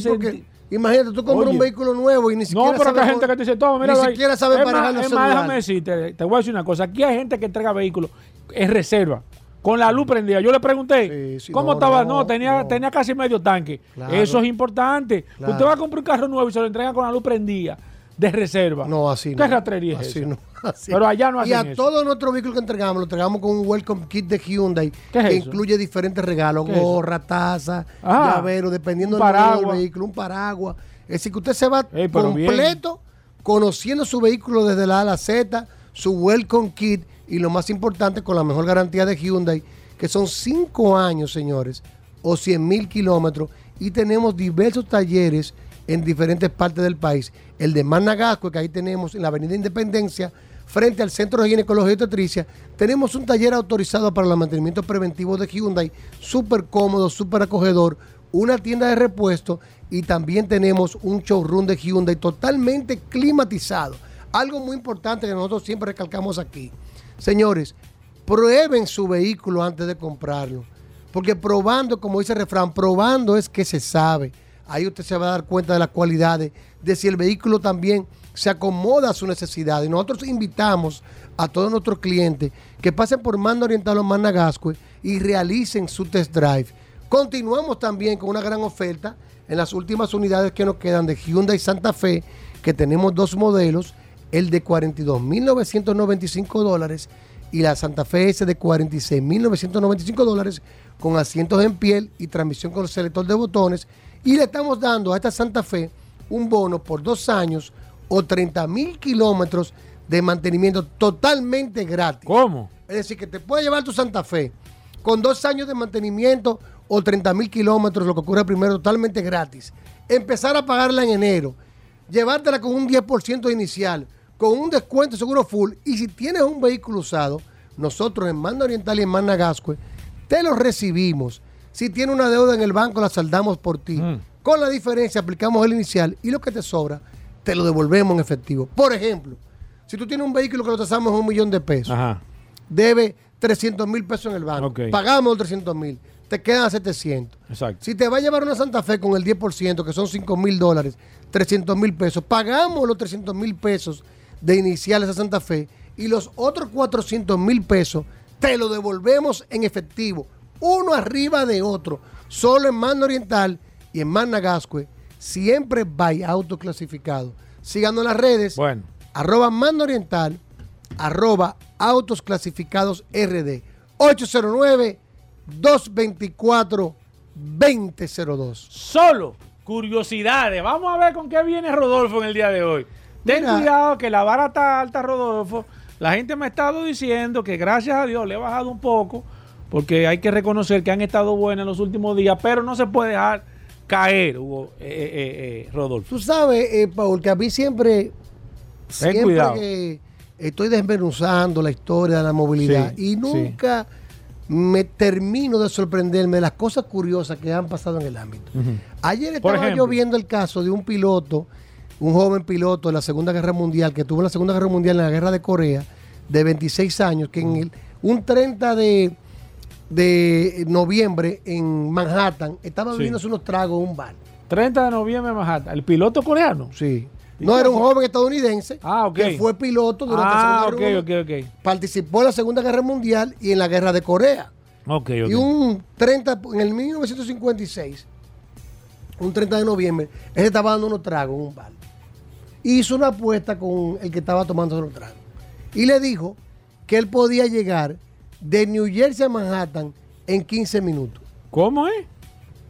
imagínate, tú compras un vehículo nuevo y ni siquiera No, pero que hay gente que te dice, toma, mira, ni ahí". siquiera sabe Es es celulares. déjame decirte, te voy a decir una cosa. Aquí hay gente que entrega vehículos en reserva, con la luz prendida. Yo le pregunté, ¿cómo no, estaba? no, No, tenía, tenía casi medio tanque. Claro. Eso es importante. Claro. Usted va a comprar un carro nuevo y se lo entrega con la luz prendida, de reserva. No, así ¿Qué no. ratrería es Así esa? no, así. Pero allá no Y hacen a eso. todos nuestros vehículos que entregamos, lo entregamos con un welcome kit de Hyundai ¿Qué es que eso? incluye diferentes regalos, gorra, taza, Ah, llavero, dependiendo del vehículo, un paraguas. Es decir, que usted se va Ey, bien. completo conociendo su vehículo desde la A a la Z, su welcome kit y lo más importante, con la mejor garantía de Hyundai, que son 5 años, señores, o 100 mil kilómetros. Y tenemos diversos talleres en diferentes partes del país. El de Managasco, que ahí tenemos en la Avenida Independencia, frente al Centro de Ginecología y Obstetricia, tenemos un taller autorizado para el mantenimiento preventivo de Hyundai, súper cómodo, súper acogedor, una tienda de repuesto y también tenemos un showroom de Hyundai totalmente climatizado. Algo muy importante que nosotros siempre recalcamos aquí. Señores, prueben su vehículo antes de comprarlo. Porque probando, como dice el refrán, probando es que se sabe. Ahí usted se va a dar cuenta de las cualidades, de si el vehículo también se acomoda a su necesidad. Y nosotros invitamos a todos nuestros clientes que pasen por Mando Oriental o Managascue y realicen su test drive. Continuamos también con una gran oferta en las últimas unidades que nos quedan de Hyundai Santa Fe, que tenemos dos modelos, el de 42.995 dólares y la Santa Fe S de 46.995 dólares con asientos en piel y transmisión con selector de botones. Y le estamos dando a esta Santa Fe un bono por dos años o 30 mil kilómetros de mantenimiento totalmente gratis. ¿Cómo? Es decir, que te puede llevar tu Santa Fe con dos años de mantenimiento o 30 mil kilómetros, lo que ocurre primero, totalmente gratis. Empezar a pagarla en enero. Llevártela con un 10% inicial, con un descuento seguro full. Y si tienes un vehículo usado, nosotros en Manda Oriental y en Managascue, te lo recibimos. Si tiene una deuda en el banco, la saldamos por ti. Con la diferencia, aplicamos el inicial y lo que te sobra, te lo devolvemos en efectivo. Por ejemplo, si tú tienes un vehículo que lo tasamos en un millón de pesos, Ajá. debe 300 mil pesos en el banco. Ok. Pagamos los 300 mil, te quedan 700. Exacto. Si te va a llevar una Santa Fe con el 10%, que son 5 mil dólares, 300 mil pesos, pagamos los 300 mil pesos de iniciales a Santa Fe y los otros 400 mil pesos te lo devolvemos en efectivo, uno arriba de otro, solo en Mando Oriental y en Managascue, siempre by autoclasificado. Síganos en las redes, Bueno. arroba Mando Oriental, arroba autos clasificados RD, 809 224 2002. Solo curiosidades. Vamos a ver con qué viene Rodolfo en el día de hoy. Ten Mira. cuidado que la vara está alta, Rodolfo. La gente me ha estado diciendo que gracias a Dios le he bajado un poco, porque hay que reconocer que han estado buenas en los últimos días, pero no se puede dejar caer, Hugo, eh, eh, eh, Rodolfo. Tú sabes, eh, Paul, que a mí siempre, siempre cuidado. que estoy desmenuzando la historia de la movilidad Sí, y nunca me termino de sorprenderme de las cosas curiosas que han pasado en el ámbito. Ayer estaba ejemplo. yo viendo el caso de un piloto, un joven piloto de la Segunda Guerra Mundial, que tuvo en la Segunda Guerra Mundial en la Guerra de Corea, de 26 años, que en el, un 30 de, de noviembre en Manhattan estaba Sí. bebiéndose unos tragos en un bar. 30 de noviembre en Manhattan. ¿El piloto coreano? Sí. No, era un joven estadounidense Ah, que fue piloto durante Ah, la Segunda ok, Guerra ok, ok. Participó en la Segunda Guerra Mundial y en la Guerra de Corea. Ok, ok. Y un 30, en el 1956, un 30 de noviembre, él estaba dando unos tragos en un bar. Hizo una apuesta con el que estaba tomando los tragos. Y le dijo que él podía llegar de New Jersey a Manhattan en 15 minutos. ¿Cómo es?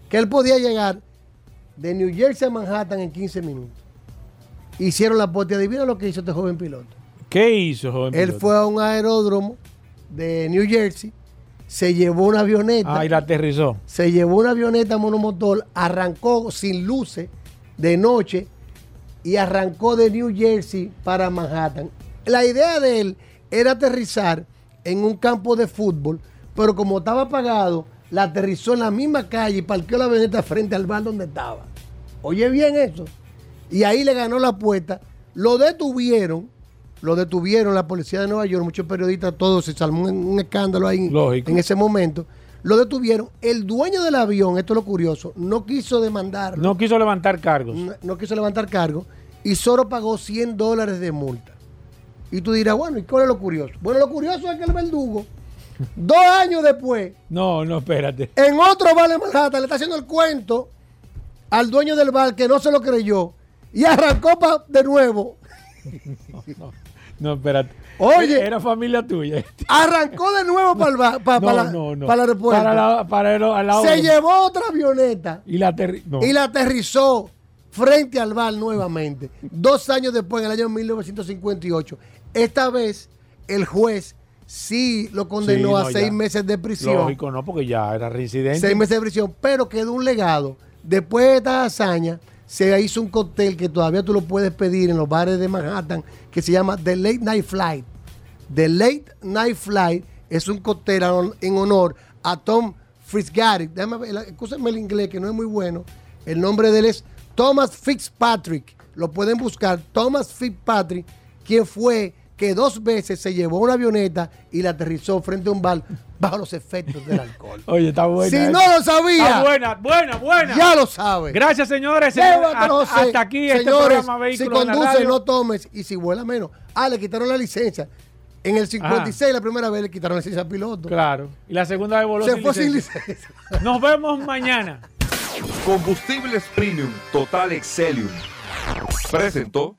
Que él podía llegar de New Jersey a Manhattan en 15 minutos. Hicieron la y adivina lo que hizo este joven piloto. ¿Qué hizo, joven? Él piloto? fue a un aeródromo de New Jersey, se llevó una avioneta. Ah, y la aterrizó. Se llevó una avioneta monomotor, arrancó sin luces de noche y arrancó de New Jersey para Manhattan. La idea de él era aterrizar en un campo de fútbol, pero como estaba apagado, la aterrizó en la misma calle y parqueó la avioneta frente al bar donde estaba. Oye bien eso. Y ahí le ganó la apuesta. Lo detuvieron, lo detuvieron la policía de Nueva York, muchos periodistas, todos, se salmó un, escándalo ahí Lógico. en ese momento. Lo detuvieron. El dueño del avión, esto es lo curioso, no quiso demandar, No quiso levantar cargos. no, no quiso levantar cargo y solo pagó 100 dólares de multa. Y tú dirás, bueno, ¿y cuál es lo curioso? Bueno, lo curioso es que el verdugo, dos años después, No, no, espérate. en otro bar de Manhattan, le está haciendo el cuento al dueño del bar que no se lo creyó y arrancó pa- de nuevo. No, espérate. Oye. Era familia tuya. Arrancó de nuevo para el, bar- pa- No, para la- no, no. para el aeropuerto. Para la- para el- al lado se de- llevó otra avioneta Y la y la aterrizó frente al bar nuevamente. Dos años después, en el año 1958. Esta vez, el juez sí lo condenó Sí, no, a seis ya. meses de prisión. Lógico, no, porque ya era reincidente. Seis meses de prisión, pero quedó un legado. Después de esta hazaña, se hizo un cóctel que todavía tú lo puedes pedir en los bares de Manhattan, que se llama The Late Night Flight. The Late Night Flight es un cóctel en honor a Tom Fitzgerald. Déjame escúchame el inglés, que no es muy bueno. El nombre de él es Thomas Fitzpatrick. Lo pueden buscar. Thomas Fitzpatrick, quien fue que dos veces se llevó una avioneta y la aterrizó frente a un bar bajo los efectos del alcohol. Oye, está buena. Si esa. no lo sabía. Está buena, buena, buena. Ya lo sabe. Gracias, señores. Llévatelo, Hasta, se- hasta aquí este señores, programa Si Vehículos en la conduce, Radio. no tomes. Y si vuela menos. Ah, le quitaron la licencia. En el 56, la primera vez, le quitaron la licencia al piloto. Claro. Y la segunda vez voló Se sin fue sin licencia. licencia. Nos vemos mañana. Combustibles Premium Total Excelium presentó